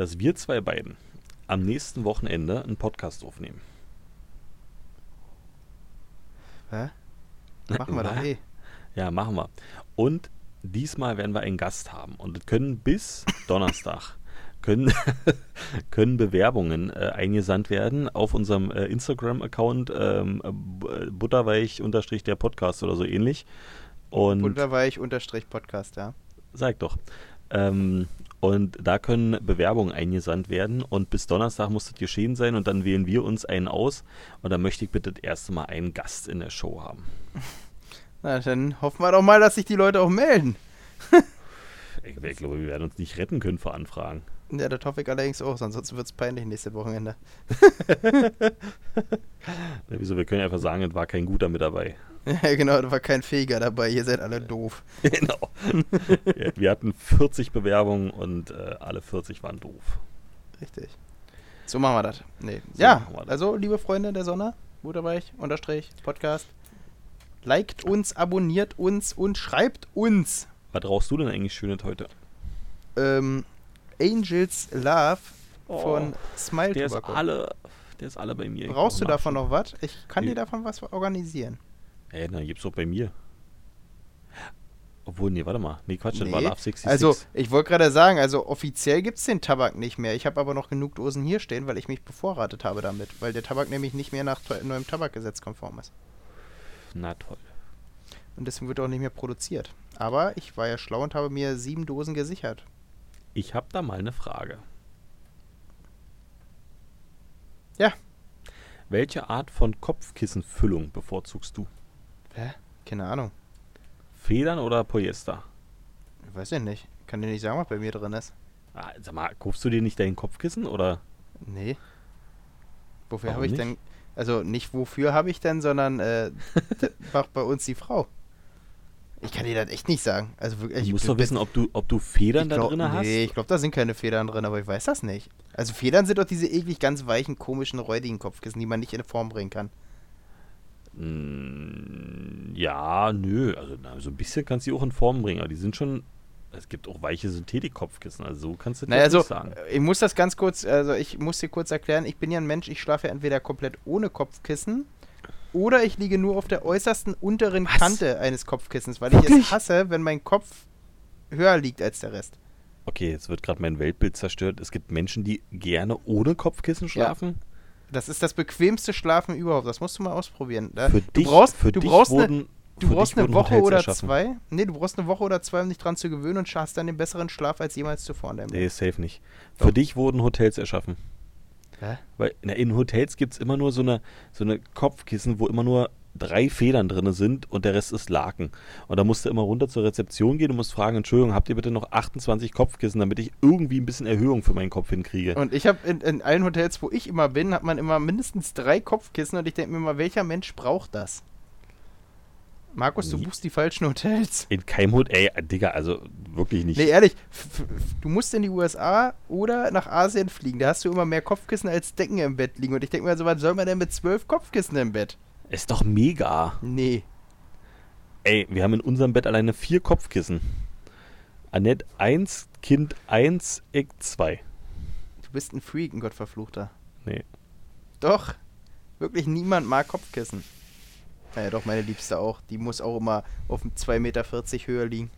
B: dass wir zwei beiden am nächsten Wochenende einen Podcast aufnehmen.
A: Hä? Machen wir doch eh.
B: Ja, machen wir. Und diesmal werden wir einen Gast haben. Und können bis Donnerstag können, können Bewerbungen äh, eingesandt werden auf unserem äh, Instagram-Account ähm, äh, butterweich unterstrich der Podcast oder so ähnlich. Und
A: Butterweich Podcast, ja.
B: sag doch. Ähm, und da können Bewerbungen eingesandt werden und bis Donnerstag muss das geschehen sein und dann wählen wir uns einen aus und dann möchte ich bitte das erste Mal einen Gast in der Show haben.
A: Na, dann hoffen wir doch mal, dass sich die Leute auch melden.
B: Ich, ich glaube, wir werden uns nicht retten können vor Anfragen.
A: Ja, das hoffe ich allerdings auch, sonst wird es peinlich nächste Wochenende.
B: Wieso? Wir können einfach sagen, es war kein guter mit dabei.
A: Ja, genau, da war kein Fähiger dabei. Ihr seid alle doof.
B: genau. wir hatten 40 Bewerbungen und äh, alle 40 waren doof.
A: Richtig. So machen wir das. Nee.
B: So
A: ja,
B: wir das.
A: also, liebe Freunde der Sonne, Butterweich, Unterstrich, Podcast. Liked uns, abonniert uns und schreibt uns.
B: Was rauchst du denn eigentlich Schönes heute?
A: Ähm, Angels Love
B: Oh,
A: von Smile
B: Der ist alle, Der ist alle bei mir.
A: Brauchst du davon noch was? Ich kann
B: Nee.
A: dir davon was organisieren.
B: Ey, na, gibt's doch bei mir. Obwohl, nee, warte mal. Nee, Quatsch, das war
A: Nee.
B: Love 66.
A: Also, ich wollte gerade sagen, also offiziell gibt es den Tabak nicht mehr. Ich habe aber noch genug Dosen hier stehen, weil ich mich bevorratet habe damit. Weil der Tabak nämlich nicht mehr nach neuem Tabakgesetz konform ist.
B: Na toll.
A: Und deswegen wird auch nicht mehr produziert. Aber ich war ja schlau und habe mir sieben Dosen gesichert.
B: Ich habe da mal eine Frage.
A: Ja.
B: Welche Art von Kopfkissenfüllung bevorzugst du?
A: Hä? Keine Ahnung.
B: Federn oder Polyester?
A: Weiß ich nicht. Kann dir nicht sagen, was bei mir drin ist.
B: Ah, sag mal, kaufst du dir nicht dein Kopfkissen oder?
A: Nee. Wofür habe ich
B: nicht?
A: denn. Also nicht wofür habe ich denn, sondern äh, macht bei uns die Frau. Ich kann dir das echt nicht sagen. Also wirklich.
B: Du
A: ich
B: musst doch wissen, ob du, ob du Federn
A: ich
B: da
A: glaub,
B: drin hast.
A: Nee, ich glaube, da sind keine Federn drin, aber ich weiß das nicht. Also Federn sind doch diese eklig ganz weichen, komischen, räudigen Kopfkissen, die man nicht in Form bringen kann.
B: Mm, Ja, nö. Also na, so ein bisschen kannst du die auch in Form bringen, aber die sind schon. Es gibt auch weiche Synthetik-Kopfkissen, also so kannst du das
A: Naja,
B: jetzt
A: also,
B: nicht sagen.
A: äh, ich muss das ganz kurz, also ich muss dir kurz erklären, ich bin ja ein Mensch, ich schlafe ja entweder komplett ohne Kopfkissen oder ich liege nur auf der äußersten unteren
B: Was?
A: Kante eines Kopfkissens, weil ich
B: Wirklich?
A: es hasse, wenn mein Kopf höher liegt als der Rest.
B: Okay, jetzt wird gerade mein Weltbild zerstört. Es gibt Menschen, die gerne ohne Kopfkissen schlafen.
A: Das ist das bequemste Schlafen überhaupt. Das musst du mal ausprobieren. Da,
B: Für
A: du
B: dich,
A: brauchst,
B: für
A: du
B: dich
A: brauchst eine,
B: wurden,
A: Du
B: für
A: brauchst eine Woche
B: Hotels
A: oder
B: erschaffen.
A: zwei. Nee, du brauchst eine Woche oder zwei, um dich dran zu gewöhnen und hast dann den besseren Schlaf als jemals zuvor in deinem
B: Nee, safe nicht.
A: Doch.
B: Für dich wurden Hotels erschaffen.
A: Hä?
B: Weil na, in Hotels gibt es immer nur so eine, so eine Kopfkissen, wo immer nur drei Federn drin sind und der Rest ist Laken. Und da musst du immer runter zur Rezeption gehen und musst fragen, Entschuldigung, habt ihr bitte noch 28 Kopfkissen, damit ich irgendwie ein bisschen Erhöhung für meinen Kopf hinkriege?
A: Und ich habe in, in allen Hotels, wo ich immer bin, hat man immer mindestens drei Kopfkissen und ich denke mir immer, welcher Mensch braucht das? Markus, du
B: Nie.
A: buchst die falschen Hotels.
B: In keinem Hotel, ey, Digga, also wirklich nicht.
A: Nee, ehrlich, du musst in die USA oder nach Asien fliegen. Da hast du immer mehr Kopfkissen als Decken im Bett liegen. Und ich denke mir so, was soll man denn mit zwölf Kopfkissen im Bett?
B: Ist doch mega.
A: Nee.
B: Ey, wir haben in unserem Bett alleine vier Kopfkissen. Annette 1, Kind 1, ich 2.
A: Du bist ein Freak, ein Gottverfluchter.
B: Nee.
A: Doch. Wirklich niemand mag Kopfkissen. Naja, doch, meine Liebste auch. Die muss auch immer auf 2,40 Meter höher liegen.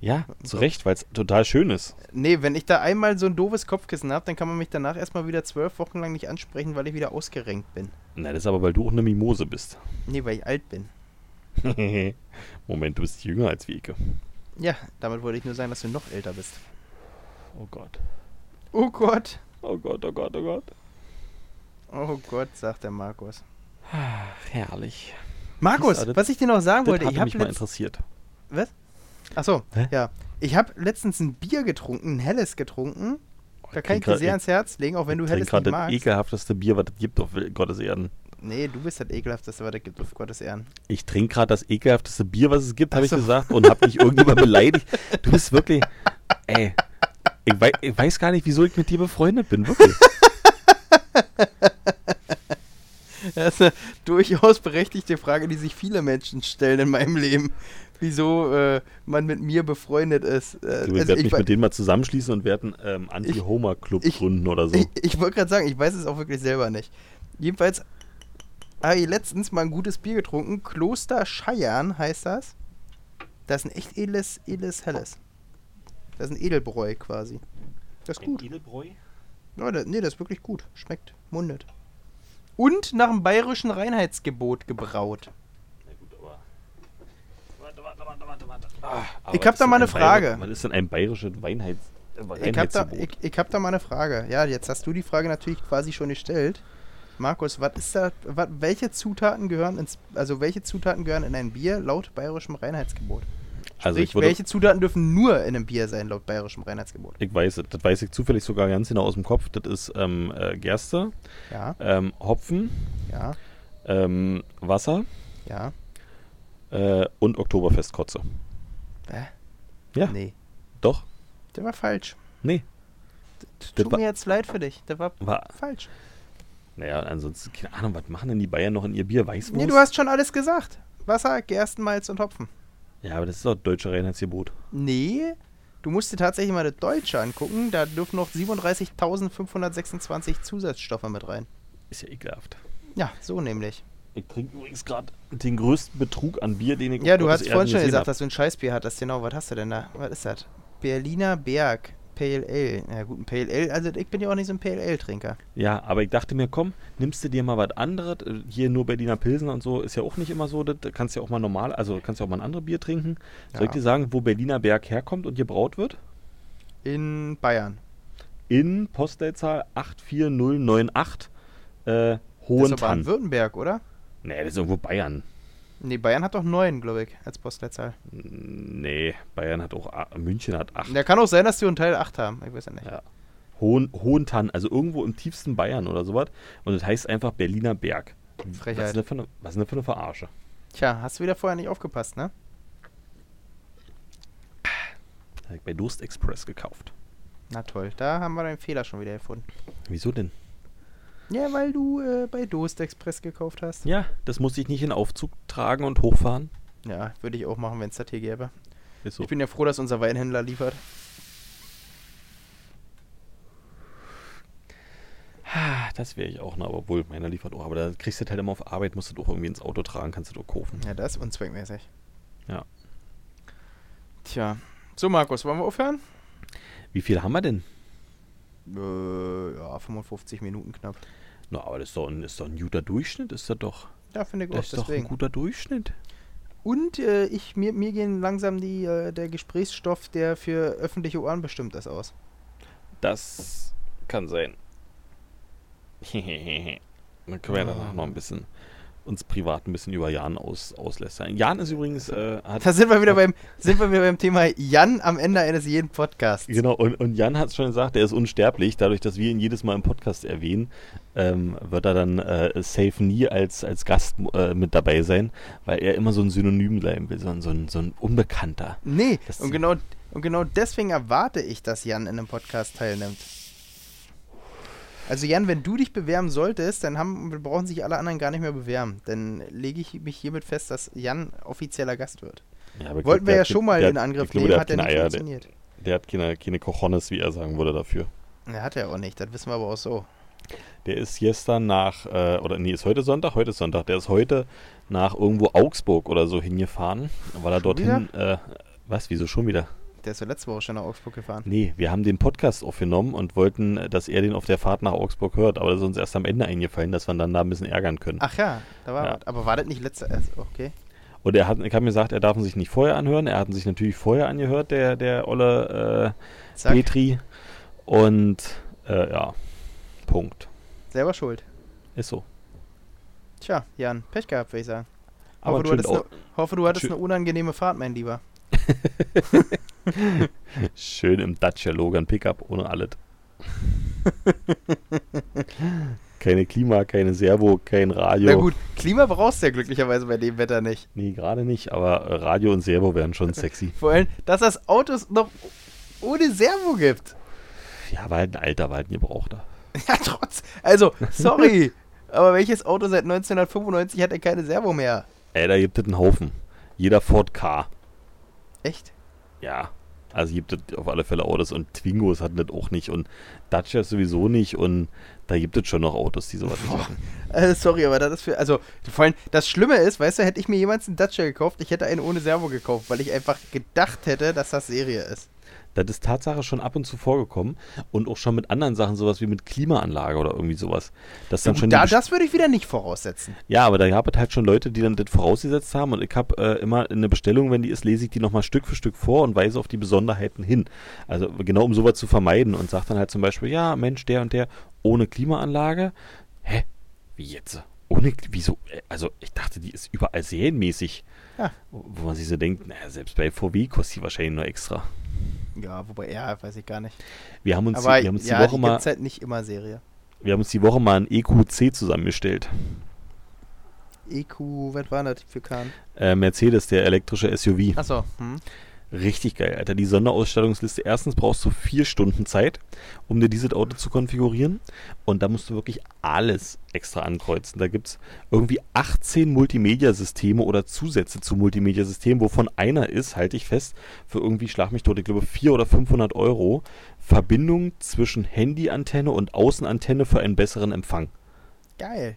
B: Ja, zu Recht, weil es total schön ist.
A: Nee, wenn ich da einmal so ein doofes Kopfkissen habe, dann kann man mich danach erstmal wieder zwölf Wochen lang nicht ansprechen, weil ich wieder ausgerenkt bin.
B: Na, das ist aber, weil du auch eine Mimose bist.
A: Nee, weil ich alt bin.
B: Moment, du bist jünger als Wieke.
A: Ja, damit wollte ich nur sagen, dass du noch älter bist.
B: Oh Gott.
A: Oh Gott.
B: Oh Gott, oh Gott, oh Gott.
A: Oh Gott, sagt der Markus.
B: Ach, herrlich.
A: Markus, was ich dir noch sagen
B: Das
A: wollte, ich habe
B: mich mal interessiert.
A: Was? Achso,
B: Hä?
A: ja. Ich habe letztens ein Bier getrunken, ein helles getrunken. Da kann ich dir
B: grad-
A: sehr ans Herz legen, auch wenn du helles nicht
B: das
A: magst.
B: ekelhafteste Bier, was es gibt auf Gottes Erden.
A: Nee, du bist das ekelhafteste, was es gibt, auf Gottes Ehren.
B: Ich trinke gerade das ekelhafteste Bier, was es gibt, habe
A: Ach
B: ich
A: so.
B: gesagt, und habe nicht irgendjemand beleidigt. Du bist wirklich, ey, ich, wei ich weiß gar nicht, wieso ich mit dir befreundet bin, wirklich.
A: Das ist eine durchaus berechtigte Frage, die sich viele Menschen stellen in meinem Leben. Wieso äh, man mit mir befreundet ist. Äh,
B: Du,
A: also ich,
B: mich mit denen mal zusammenschließen und werden ähm, Anti-Homer-Club gründen oder so.
A: ich, ich wollte gerade sagen, ich weiß es auch wirklich selber nicht. Jedenfalls habe ich letztens mal ein gutes Bier getrunken. Kloster Scheiern heißt das. Das ist ein echt edles, edles Helles. Das ist ein Edelbräu quasi. Das ist gut.
B: Edelbräu?
A: Ja, das, nee, das ist wirklich gut. Schmeckt, mundet. Und nach dem bayerischen Reinheitsgebot gebraut.
B: Na gut, aber. Warte, warte, warte.
A: Ich hab da mal eine Frage.
B: Was ist denn ein bayerisches Weinheits
A: Ich hab, da, ich, ich hab da mal eine Frage. Ja, jetzt hast du die Frage natürlich quasi schon gestellt. Markus, was ist da, wat, welche Zutaten gehören ins, also welche Zutaten gehören in ein Bier laut bayerischem Reinheitsgebot?
B: Also
A: Sprich,
B: ich, würde,
A: welche Zutaten dürfen nur in einem Bier sein laut bayerischem Reinheitsgebot?
B: ich weiß, das weiß ich zufällig sogar ganz genau aus dem Kopf. Das ist ähm, äh, Gerste,
A: Ja,
B: ähm, Hopfen,
A: ja,
B: ähm, Wasser
A: ja.
B: äh, und Oktoberfestkotze.
A: Hä?
B: Ja,
A: Nee,
B: doch.
A: der war falsch.
B: Nee, Das
A: Tut mir jetzt leid für dich. Der war
B: war.
A: falsch.
B: Naja, ansonsten, keine Ahnung, was machen denn die Bayern noch in ihr Bier? Weißwurst?
A: Nee, du hast schon alles gesagt. Wasser, Gerstenmalz und Hopfen.
B: ja, aber das ist doch deutsche Reinheitsgebot.
A: Nee, du musst dir tatsächlich mal das Deutsche angucken. Da dürfen noch 37.526 Zusatzstoffe mit rein.
B: Ist ja ekelhaft.
A: Ja, so nämlich.
B: Ich trinke übrigens gerade den größten Betrug an Bier, den ich
A: Ja, du hast vorhin schon gesagt,
B: hab.
A: dass du ein Scheißbier hattest. Genau, was hast du denn da? Was ist das? Berliner Berg. Pale Ale. Ja gut, ein Pale Ale. Also ich bin ja auch nicht so ein Pale Ale-Trinker.
B: Ja, aber ich dachte mir, komm, nimmst du dir mal was anderes. Äh, Hier nur Berliner Pilsen und so ist ja auch nicht immer so. Das kannst ja auch mal normal, also kannst ja auch mal ein anderes Bier trinken. Soll ich
A: Ja.
B: dir sagen, wo Berliner Berg herkommt und gebraut wird?
A: In Bayern.
B: In Postleitzahl 84098 äh,
A: Das ist
B: Hohentann.
A: Baden-Württemberg, oder?
B: Nee, das ist irgendwo Bayern.
A: Nee, Bayern hat doch neun, glaube ich, als Postleitzahl.
B: Nee, Bayern hat auch, München hat 8.
A: Ja, kann auch sein, dass die einen Teil 8 haben. Ich weiß ja nicht.
B: Ja. Hohen, Hohentann, also irgendwo im tiefsten Bayern oder sowas. Und das heißt einfach Berliner Berg. Was
A: Frechheit.
B: ist, denn für eine, was ist denn für eine Verarsche?
A: Tja, hast du wieder vorher nicht aufgepasst, ne?
B: Hab ich bei Durst Express gekauft.
A: Na toll, da haben wir deinen Fehler schon wieder gefunden.
B: Wieso denn?
A: Ja, weil du äh, bei Dost Express gekauft hast.
B: Ja, das muss ich nicht in Aufzug tragen und hochfahren.
A: Ja, würde ich auch machen, wenn es das hier gäbe.
B: So.
A: Ich bin ja froh, dass unser Weinhändler liefert.
B: Ah, das wäre ich auch, ne? aber wohl, meiner liefert auch. Aber da kriegst du das halt immer auf Arbeit, musst du doch irgendwie ins Auto tragen, kannst du doch kaufen.
A: Ja, das ist unzweckmäßig.
B: Ja.
A: Tja. So, Markus, wollen wir aufhören?
B: Wie viel haben wir denn?
A: Äh, ja, 55 Minuten knapp.
B: Na, aber das ist doch ein, ist doch ein guter Durchschnitt, ist das doch.
A: Ja, finde ich auch,
B: Das ist doch ein
A: deswegen.
B: guter Durchschnitt.
A: Und äh, ich, mir, mir gehen langsam die, äh, der Gesprächsstoff, der für öffentliche Ohren bestimmt ist, aus.
B: Das kann sein. Dann können wir ja danach noch ein bisschen uns privat ein bisschen über Jan aus, auslästern. Jan ist übrigens, äh, hat
A: Da sind wir wieder beim, sind wir wieder beim Thema Jan am Ende eines jeden Podcasts.
B: Genau, und, und Jan hat es schon gesagt, er ist unsterblich. Dadurch, dass wir ihn jedes Mal im Podcast erwähnen, ähm, wird er dann äh, safe nie als, als Gast äh, mit dabei sein, weil er immer so ein Synonym bleiben will, so ein, so ein, so ein Unbekannter.
A: Nee,
B: Das-
A: und genau, und genau deswegen erwarte ich, dass Jan in einem Podcast teilnimmt. Also Jan, wenn du dich bewerben solltest, dann haben, brauchen sich alle anderen gar nicht mehr bewerben. Dann lege ich mich hiermit fest, dass Jan offizieller Gast wird.
B: Ja,
A: Wollten
B: glaub,
A: wir
B: der
A: ja
B: hat-
A: schon mal
B: der
A: in
B: hat-
A: Angriff nehmen,
B: der
A: hat ja
B: keine
A: nicht
B: Eier,
A: funktioniert.
B: Der, der hat keine, keine Cojones, wie er sagen würde, dafür.
A: Er hat er auch nicht, das wissen wir aber auch so.
B: Der ist gestern nach, äh, oder nee, ist heute Sonntag? Heute ist Sonntag. Der ist heute nach irgendwo Augsburg oder so hingefahren, weil er dorthin, äh, was, wieso schon wieder?
A: Der ist ja letzte Woche schon nach Augsburg gefahren.
B: Nee, wir haben den Podcast aufgenommen und wollten, äh, dass er den auf der Fahrt nach Augsburg hört, aber das ist uns erst am Ende eingefallen, dass wir ihn dann da ein bisschen ärgern können.
A: Ach ja, da war
B: Ja.
A: Aber war das nicht letzte? also, Okay.
B: Und er hat, ich habe mir gesagt, er darf ihn sich nicht vorher anhören. Er hat ihn sich natürlich vorher angehört, der, der olle äh, Petri. Und äh, ja, Punkt.
A: selber schuld.
B: Ist so.
A: Tja, Jan, Pech gehabt, würde ich sagen.
B: Aber
A: hoffe, du hattest, eine, hoffe, du hattest eine unangenehme Fahrt, mein Lieber.
B: Schön im Dacia Logan Pickup ohne alles. keine Klima, keine Servo, kein Radio.
A: Na gut, Klima brauchst du ja glücklicherweise bei dem Wetter nicht.
B: Nee, gerade nicht, aber Radio und Servo wären schon sexy.
A: Vor allem, dass das Autos noch ohne Servo gibt.
B: Ja, war halt ein alter, war halt ein Gebrauchter.
A: Ja, trotz. Also, sorry. aber welches Auto seit 1995 hat denn keine Servo mehr?
B: Ey, da gibt es einen Haufen. Jeder Ford K.
A: Echt?
B: Ja. Also gibt es auf alle Fälle Autos und Twingos hatten das auch nicht und Dacia sowieso nicht und da gibt es schon noch Autos, die sowas nicht machen.
A: Also, sorry, aber das ist für. Also, vor allem, das Schlimme ist, weißt du, hätte ich mir jemals einen Dacia gekauft, ich hätte einen ohne Servo gekauft, weil ich einfach gedacht hätte, dass das Serie ist.
B: Das ist Tatsache schon ab und zu vorgekommen und auch schon mit anderen Sachen, sowas wie mit Klimaanlage oder irgendwie sowas. Das dann schon
A: da, das würde ich wieder nicht voraussetzen.
B: ja, aber da gab es halt schon Leute, die dann das vorausgesetzt haben und ich habe äh, immer eine Bestellung, wenn die ist, lese ich die nochmal Stück für Stück vor und weise auf die Besonderheiten hin. Also genau um sowas zu vermeiden und sage dann halt zum Beispiel, ja, Mensch, der und der ohne Klimaanlage. Hä? Wie jetzt? Ohne, wieso? Äh, Also ich dachte, die ist überall serienmäßig.
A: Ja.
B: Wo man sich so denkt, naja, selbst bei VW kostet die wahrscheinlich nur extra.
A: Ja, wobei, ja, weiß ich gar nicht.
B: Wir haben uns,
A: Aber
B: die, wir haben uns
A: ja,
B: die Woche
A: die
B: mal,
A: halt nicht immer Serie.
B: wir haben uns die Woche mal ein EQC zusammengestellt.
A: EQ, was war das für Kahn?
B: Äh, Mercedes, der elektrische SUV.
A: Achso, hm.
B: Richtig geil, Alter. Die Sonderausstattungsliste. Erstens brauchst du vier Stunden Zeit, um dir dieses Auto zu konfigurieren. Und da musst du wirklich alles extra ankreuzen. Da gibt es irgendwie 18 Multimedia-Systeme oder Zusätze zu Multimedia-Systemen, wovon einer ist, halte ich fest, für irgendwie, schlag mich tot, ich glaube 400 oder 500 Euro, Verbindung zwischen Handyantenne und Außenantenne für einen besseren Empfang.
A: Geil.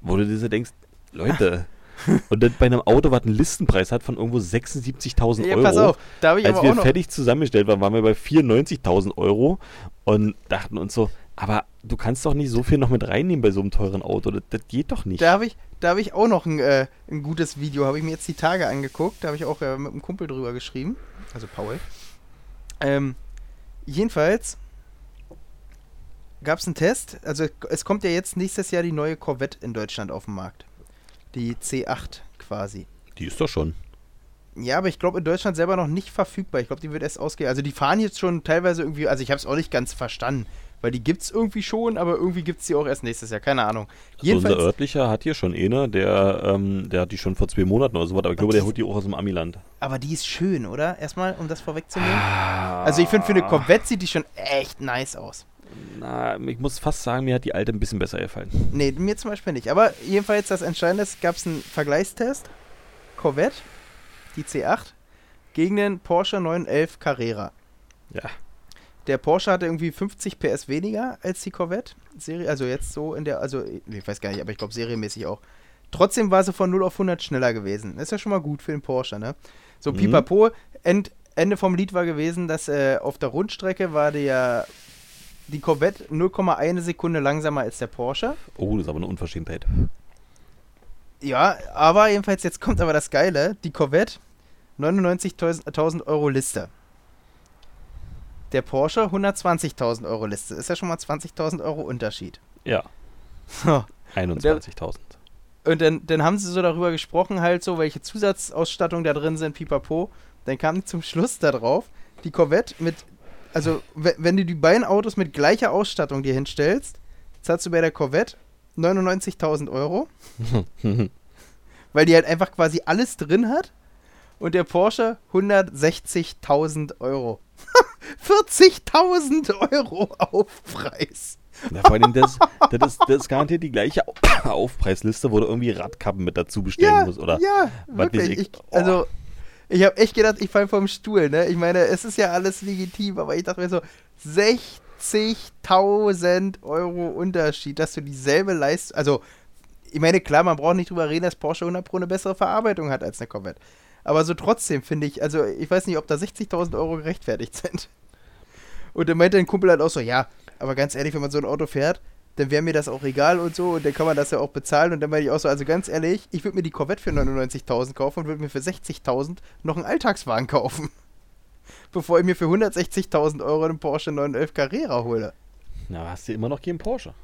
B: Wo du dir so denkst, Leute. und dann bei einem Auto, was einen Listenpreis hat von irgendwo 76.000
A: Ja,
B: Euro.
A: pass auf, da habe ich
B: Als
A: aber
B: wir
A: auch noch.
B: fertig zusammengestellt waren, waren wir bei 94.000 Euro und dachten uns so, aber du kannst doch nicht so viel noch mit reinnehmen bei so einem teuren Auto. Das, das geht doch nicht.
A: Da habe ich, da hab ich auch noch ein, äh, ein gutes Video, habe ich mir jetzt die Tage angeguckt. Da habe ich auch äh, mit einem Kumpel drüber geschrieben. Also Paul. Ähm, jedenfalls gab es einen Test. Also es kommt ja jetzt nächstes Jahr die neue Corvette in Deutschland auf den Markt. Die C8 quasi.
B: Die ist doch schon.
A: Ja, aber ich glaube in Deutschland selber noch nicht verfügbar. Ich glaube, die wird erst ausgehen. Also die fahren jetzt schon teilweise irgendwie, also ich habe es auch nicht ganz verstanden. Weil die gibt es irgendwie schon, aber irgendwie gibt es die auch erst nächstes Jahr. Keine Ahnung.
B: Also unser örtlicher hat hier schon eine, der, ähm, der hat die schon vor zwei Monaten oder so was, aber ich glaube, der holt die auch aus dem Amiland.
A: Aber die ist schön, oder? Erstmal, um das vorwegzunehmen. Also ich finde, für eine Corvette sieht die schon echt nice aus.
B: Na, ich muss fast sagen, mir hat die alte ein bisschen besser gefallen.
A: Nee, mir zum Beispiel nicht. Aber jedenfalls, das Entscheidende ist, gab es einen Vergleichstest. Corvette, die C8, gegen den Porsche 911 Carrera.
B: Ja.
A: Der Porsche hatte irgendwie 50 PS weniger als die Corvette. Serie, also jetzt so in der, also ich weiß gar nicht, aber ich glaube serienmäßig auch. Trotzdem war sie von 0 auf 100 schneller gewesen. Ist ja schon mal gut für den Porsche, ne? So,
B: Mhm.
A: pipapo. End, Ende vom Lied war gewesen, dass äh, auf der Rundstrecke war der, die Corvette 0,1 Sekunde langsamer als der Porsche.
B: Oh, das ist aber eine Unverschämtheit.
A: Ja, aber jedenfalls, jetzt kommt aber das Geile. Die Corvette, 99.000 Euro Liste. Der Porsche, 120.000 Euro Liste. Ist ja schon mal 20.000 Euro Unterschied.
B: Ja,
A: So.
B: 21.000.
A: Und dann, dann haben sie so darüber gesprochen, halt so, welche Zusatzausstattung da drin sind, pipapo. Dann kam zum Schluss da drauf, die Corvette mit, also we- wenn du die beiden Autos mit gleicher Ausstattung dir hinstellst, zahlst du bei der Corvette 99.000 Euro, weil die halt einfach quasi alles drin hat. Und der Porsche 160.000 Euro. 40.000 Euro Aufpreis.
B: Ja, vor allem, das, das, ist, das ist garantiert die gleiche Au- Aufpreisliste, wo du irgendwie Radkappen mit dazu bestellen
A: ja,
B: musst, oder?
A: Ja, wirklich.
B: ich.
A: Ich, also, ich habe echt gedacht, ich falle vom Stuhl, ne? Ich meine, es ist ja alles legitim, aber ich dachte mir so, 60.000 Euro Unterschied, dass du dieselbe Leistung, also, ich meine, klar, man braucht nicht drüber reden, dass Porsche 100 Pro eine bessere Verarbeitung hat als eine Corvette. Aber so trotzdem finde ich, also, ich weiß nicht, ob da 60.000 Euro gerechtfertigt sind. Und dann meinte ein Kumpel halt auch so, ja, aber ganz ehrlich, wenn man so ein Auto fährt, dann wäre mir das auch egal und so und dann kann man das ja auch bezahlen und dann meinte ich auch so, also ganz ehrlich, ich würde mir die Corvette für 99.000 kaufen und würde mir für 60.000 noch einen Alltagswagen kaufen. Bevor ich mir für 160.000 Euro einen Porsche 911 Carrera hole.
B: Na, hast du immer noch keinen Porsche.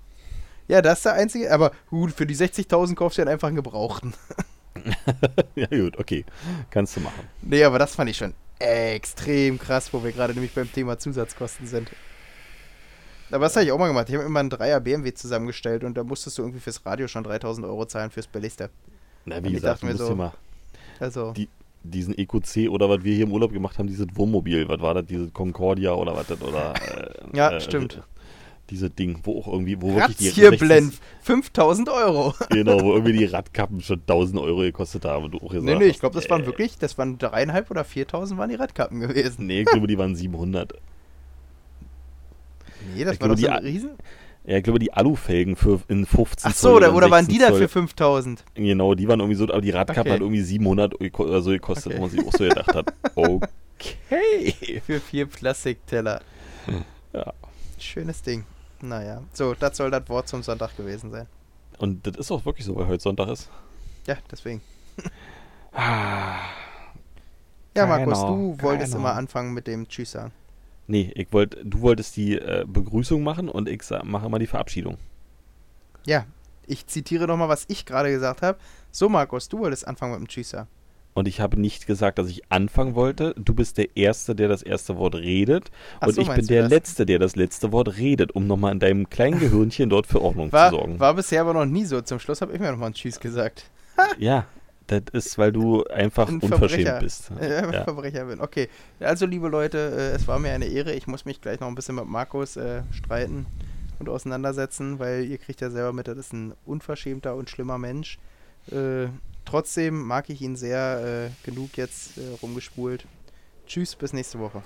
A: Ja, das ist der einzige, aber gut, für die 60.000 kaufst du dann einfach einen Gebrauchten.
B: ja, gut, okay. Kannst du machen.
A: Nee, aber das fand ich schon extrem krass, wo wir gerade nämlich beim Thema Zusatzkosten sind. Aber das habe ich auch mal gemacht. Ich habe immer einen 3er BMW zusammengestellt und da musstest du irgendwie fürs Radio schon 3000 Euro zahlen fürs Billigste.
B: Na,
A: Und
B: wie
A: ich
B: gesagt,
A: dachte mir
B: musst
A: so-
B: mal
A: Also,
B: Die- diesen EQC oder was wir hier im Urlaub gemacht haben, dieses Wohnmobil, was war das, dieses Concordia oder was das, oder äh,
A: Ja,
B: äh,
A: stimmt.
B: Dieses Ding, wo auch irgendwie, wo wirklich die
A: Razzierblend, 5000 Euro.
B: Genau, wo irgendwie die Radkappen schon 1000 Euro gekostet haben. Und du auch gesagt
A: Nee, nee, ich glaube, das waren
B: äh,
A: wirklich, das waren dreieinhalb oder 4000 waren die Radkappen gewesen.
B: Nee, ich glaube, die waren 700.
A: Nee, das
B: Ich
A: war
B: glaube,
A: doch so
B: die
A: ein Riesen.
B: Ja, ich glaube, die Alufelgen für in 15
A: Ach so, oder, oder waren die da für
B: Zoll.
A: 5000?
B: Genau, die waren irgendwie so, aber die Radkappe
A: Okay.
B: hat irgendwie 700 geko- oder so gekostet,
A: Okay.
B: wo man sich auch so gedacht hat, okay.
A: Für vier Plastikteller.
B: Ja.
A: Schönes Ding. Naja, so, das soll das Wort zum Sonntag gewesen sein.
B: Und das ist auch wirklich so, weil heute Sonntag ist.
A: Ja, deswegen.
B: Ah.
A: Ja, Markus, du wolltest
B: keine
A: immer anfangen mit dem Tschüss sagen.
B: Nee, ich wollt, du wolltest die äh, Begrüßung machen und ich mache immer die Verabschiedung.
A: Ja, ich zitiere nochmal, was ich gerade gesagt habe. So, Markus, du wolltest anfangen mit dem Tschüss sagen.
B: Und ich habe nicht gesagt, dass ich anfangen wollte. Du bist der Erste, der das erste Wort redet.
A: Ach
B: und
A: so,
B: ich bin der
A: das?
B: Letzte, der das letzte Wort redet, um nochmal in deinem kleinen Gehirnchen dort für Ordnung
A: War,
B: zu sorgen.
A: war bisher aber noch nie so. Zum Schluss habe ich mir nochmal ein Tschüss gesagt.
B: Ja, das ist, weil du einfach
A: Ein
B: unverschämt
A: Verbrecher.
B: bist.
A: Äh,
B: Ja.
A: Verbrecher bin. Okay, also liebe Leute, äh, es war mir eine Ehre. Ich muss mich gleich noch ein bisschen mit Markus äh, streiten und auseinandersetzen, weil ihr kriegt ja selber mit, das ist ein unverschämter und schlimmer Mensch. Äh, trotzdem mag ich ihn sehr. Äh, genug jetzt äh, rumgespult. Tschüss, bis nächste Woche.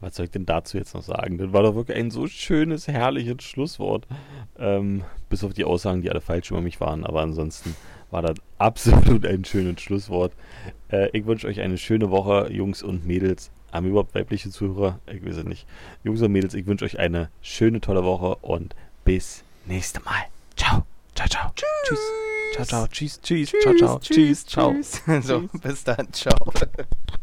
B: Was soll ich denn dazu jetzt noch sagen? Das war doch wirklich ein so schönes, herrliches Schlusswort. Ähm, bis auf die Aussagen, die alle falsch über mich waren. Aber ansonsten war das absolut ein schönes Schlusswort. Äh, ich wünsche euch eine schöne Woche, Jungs und Mädels. Haben wir überhaupt weibliche Zuhörer? Ich weiß es nicht. Jungs und Mädels, ich wünsche euch eine schöne, tolle Woche und bis nächste Mal. Ciao. Ciao, ciao. Tschüss. Ciao, ciao. Tschüss, tschüss. Ciao, ciao. Tschüss, ciao.
A: So, bis dann. Ciao.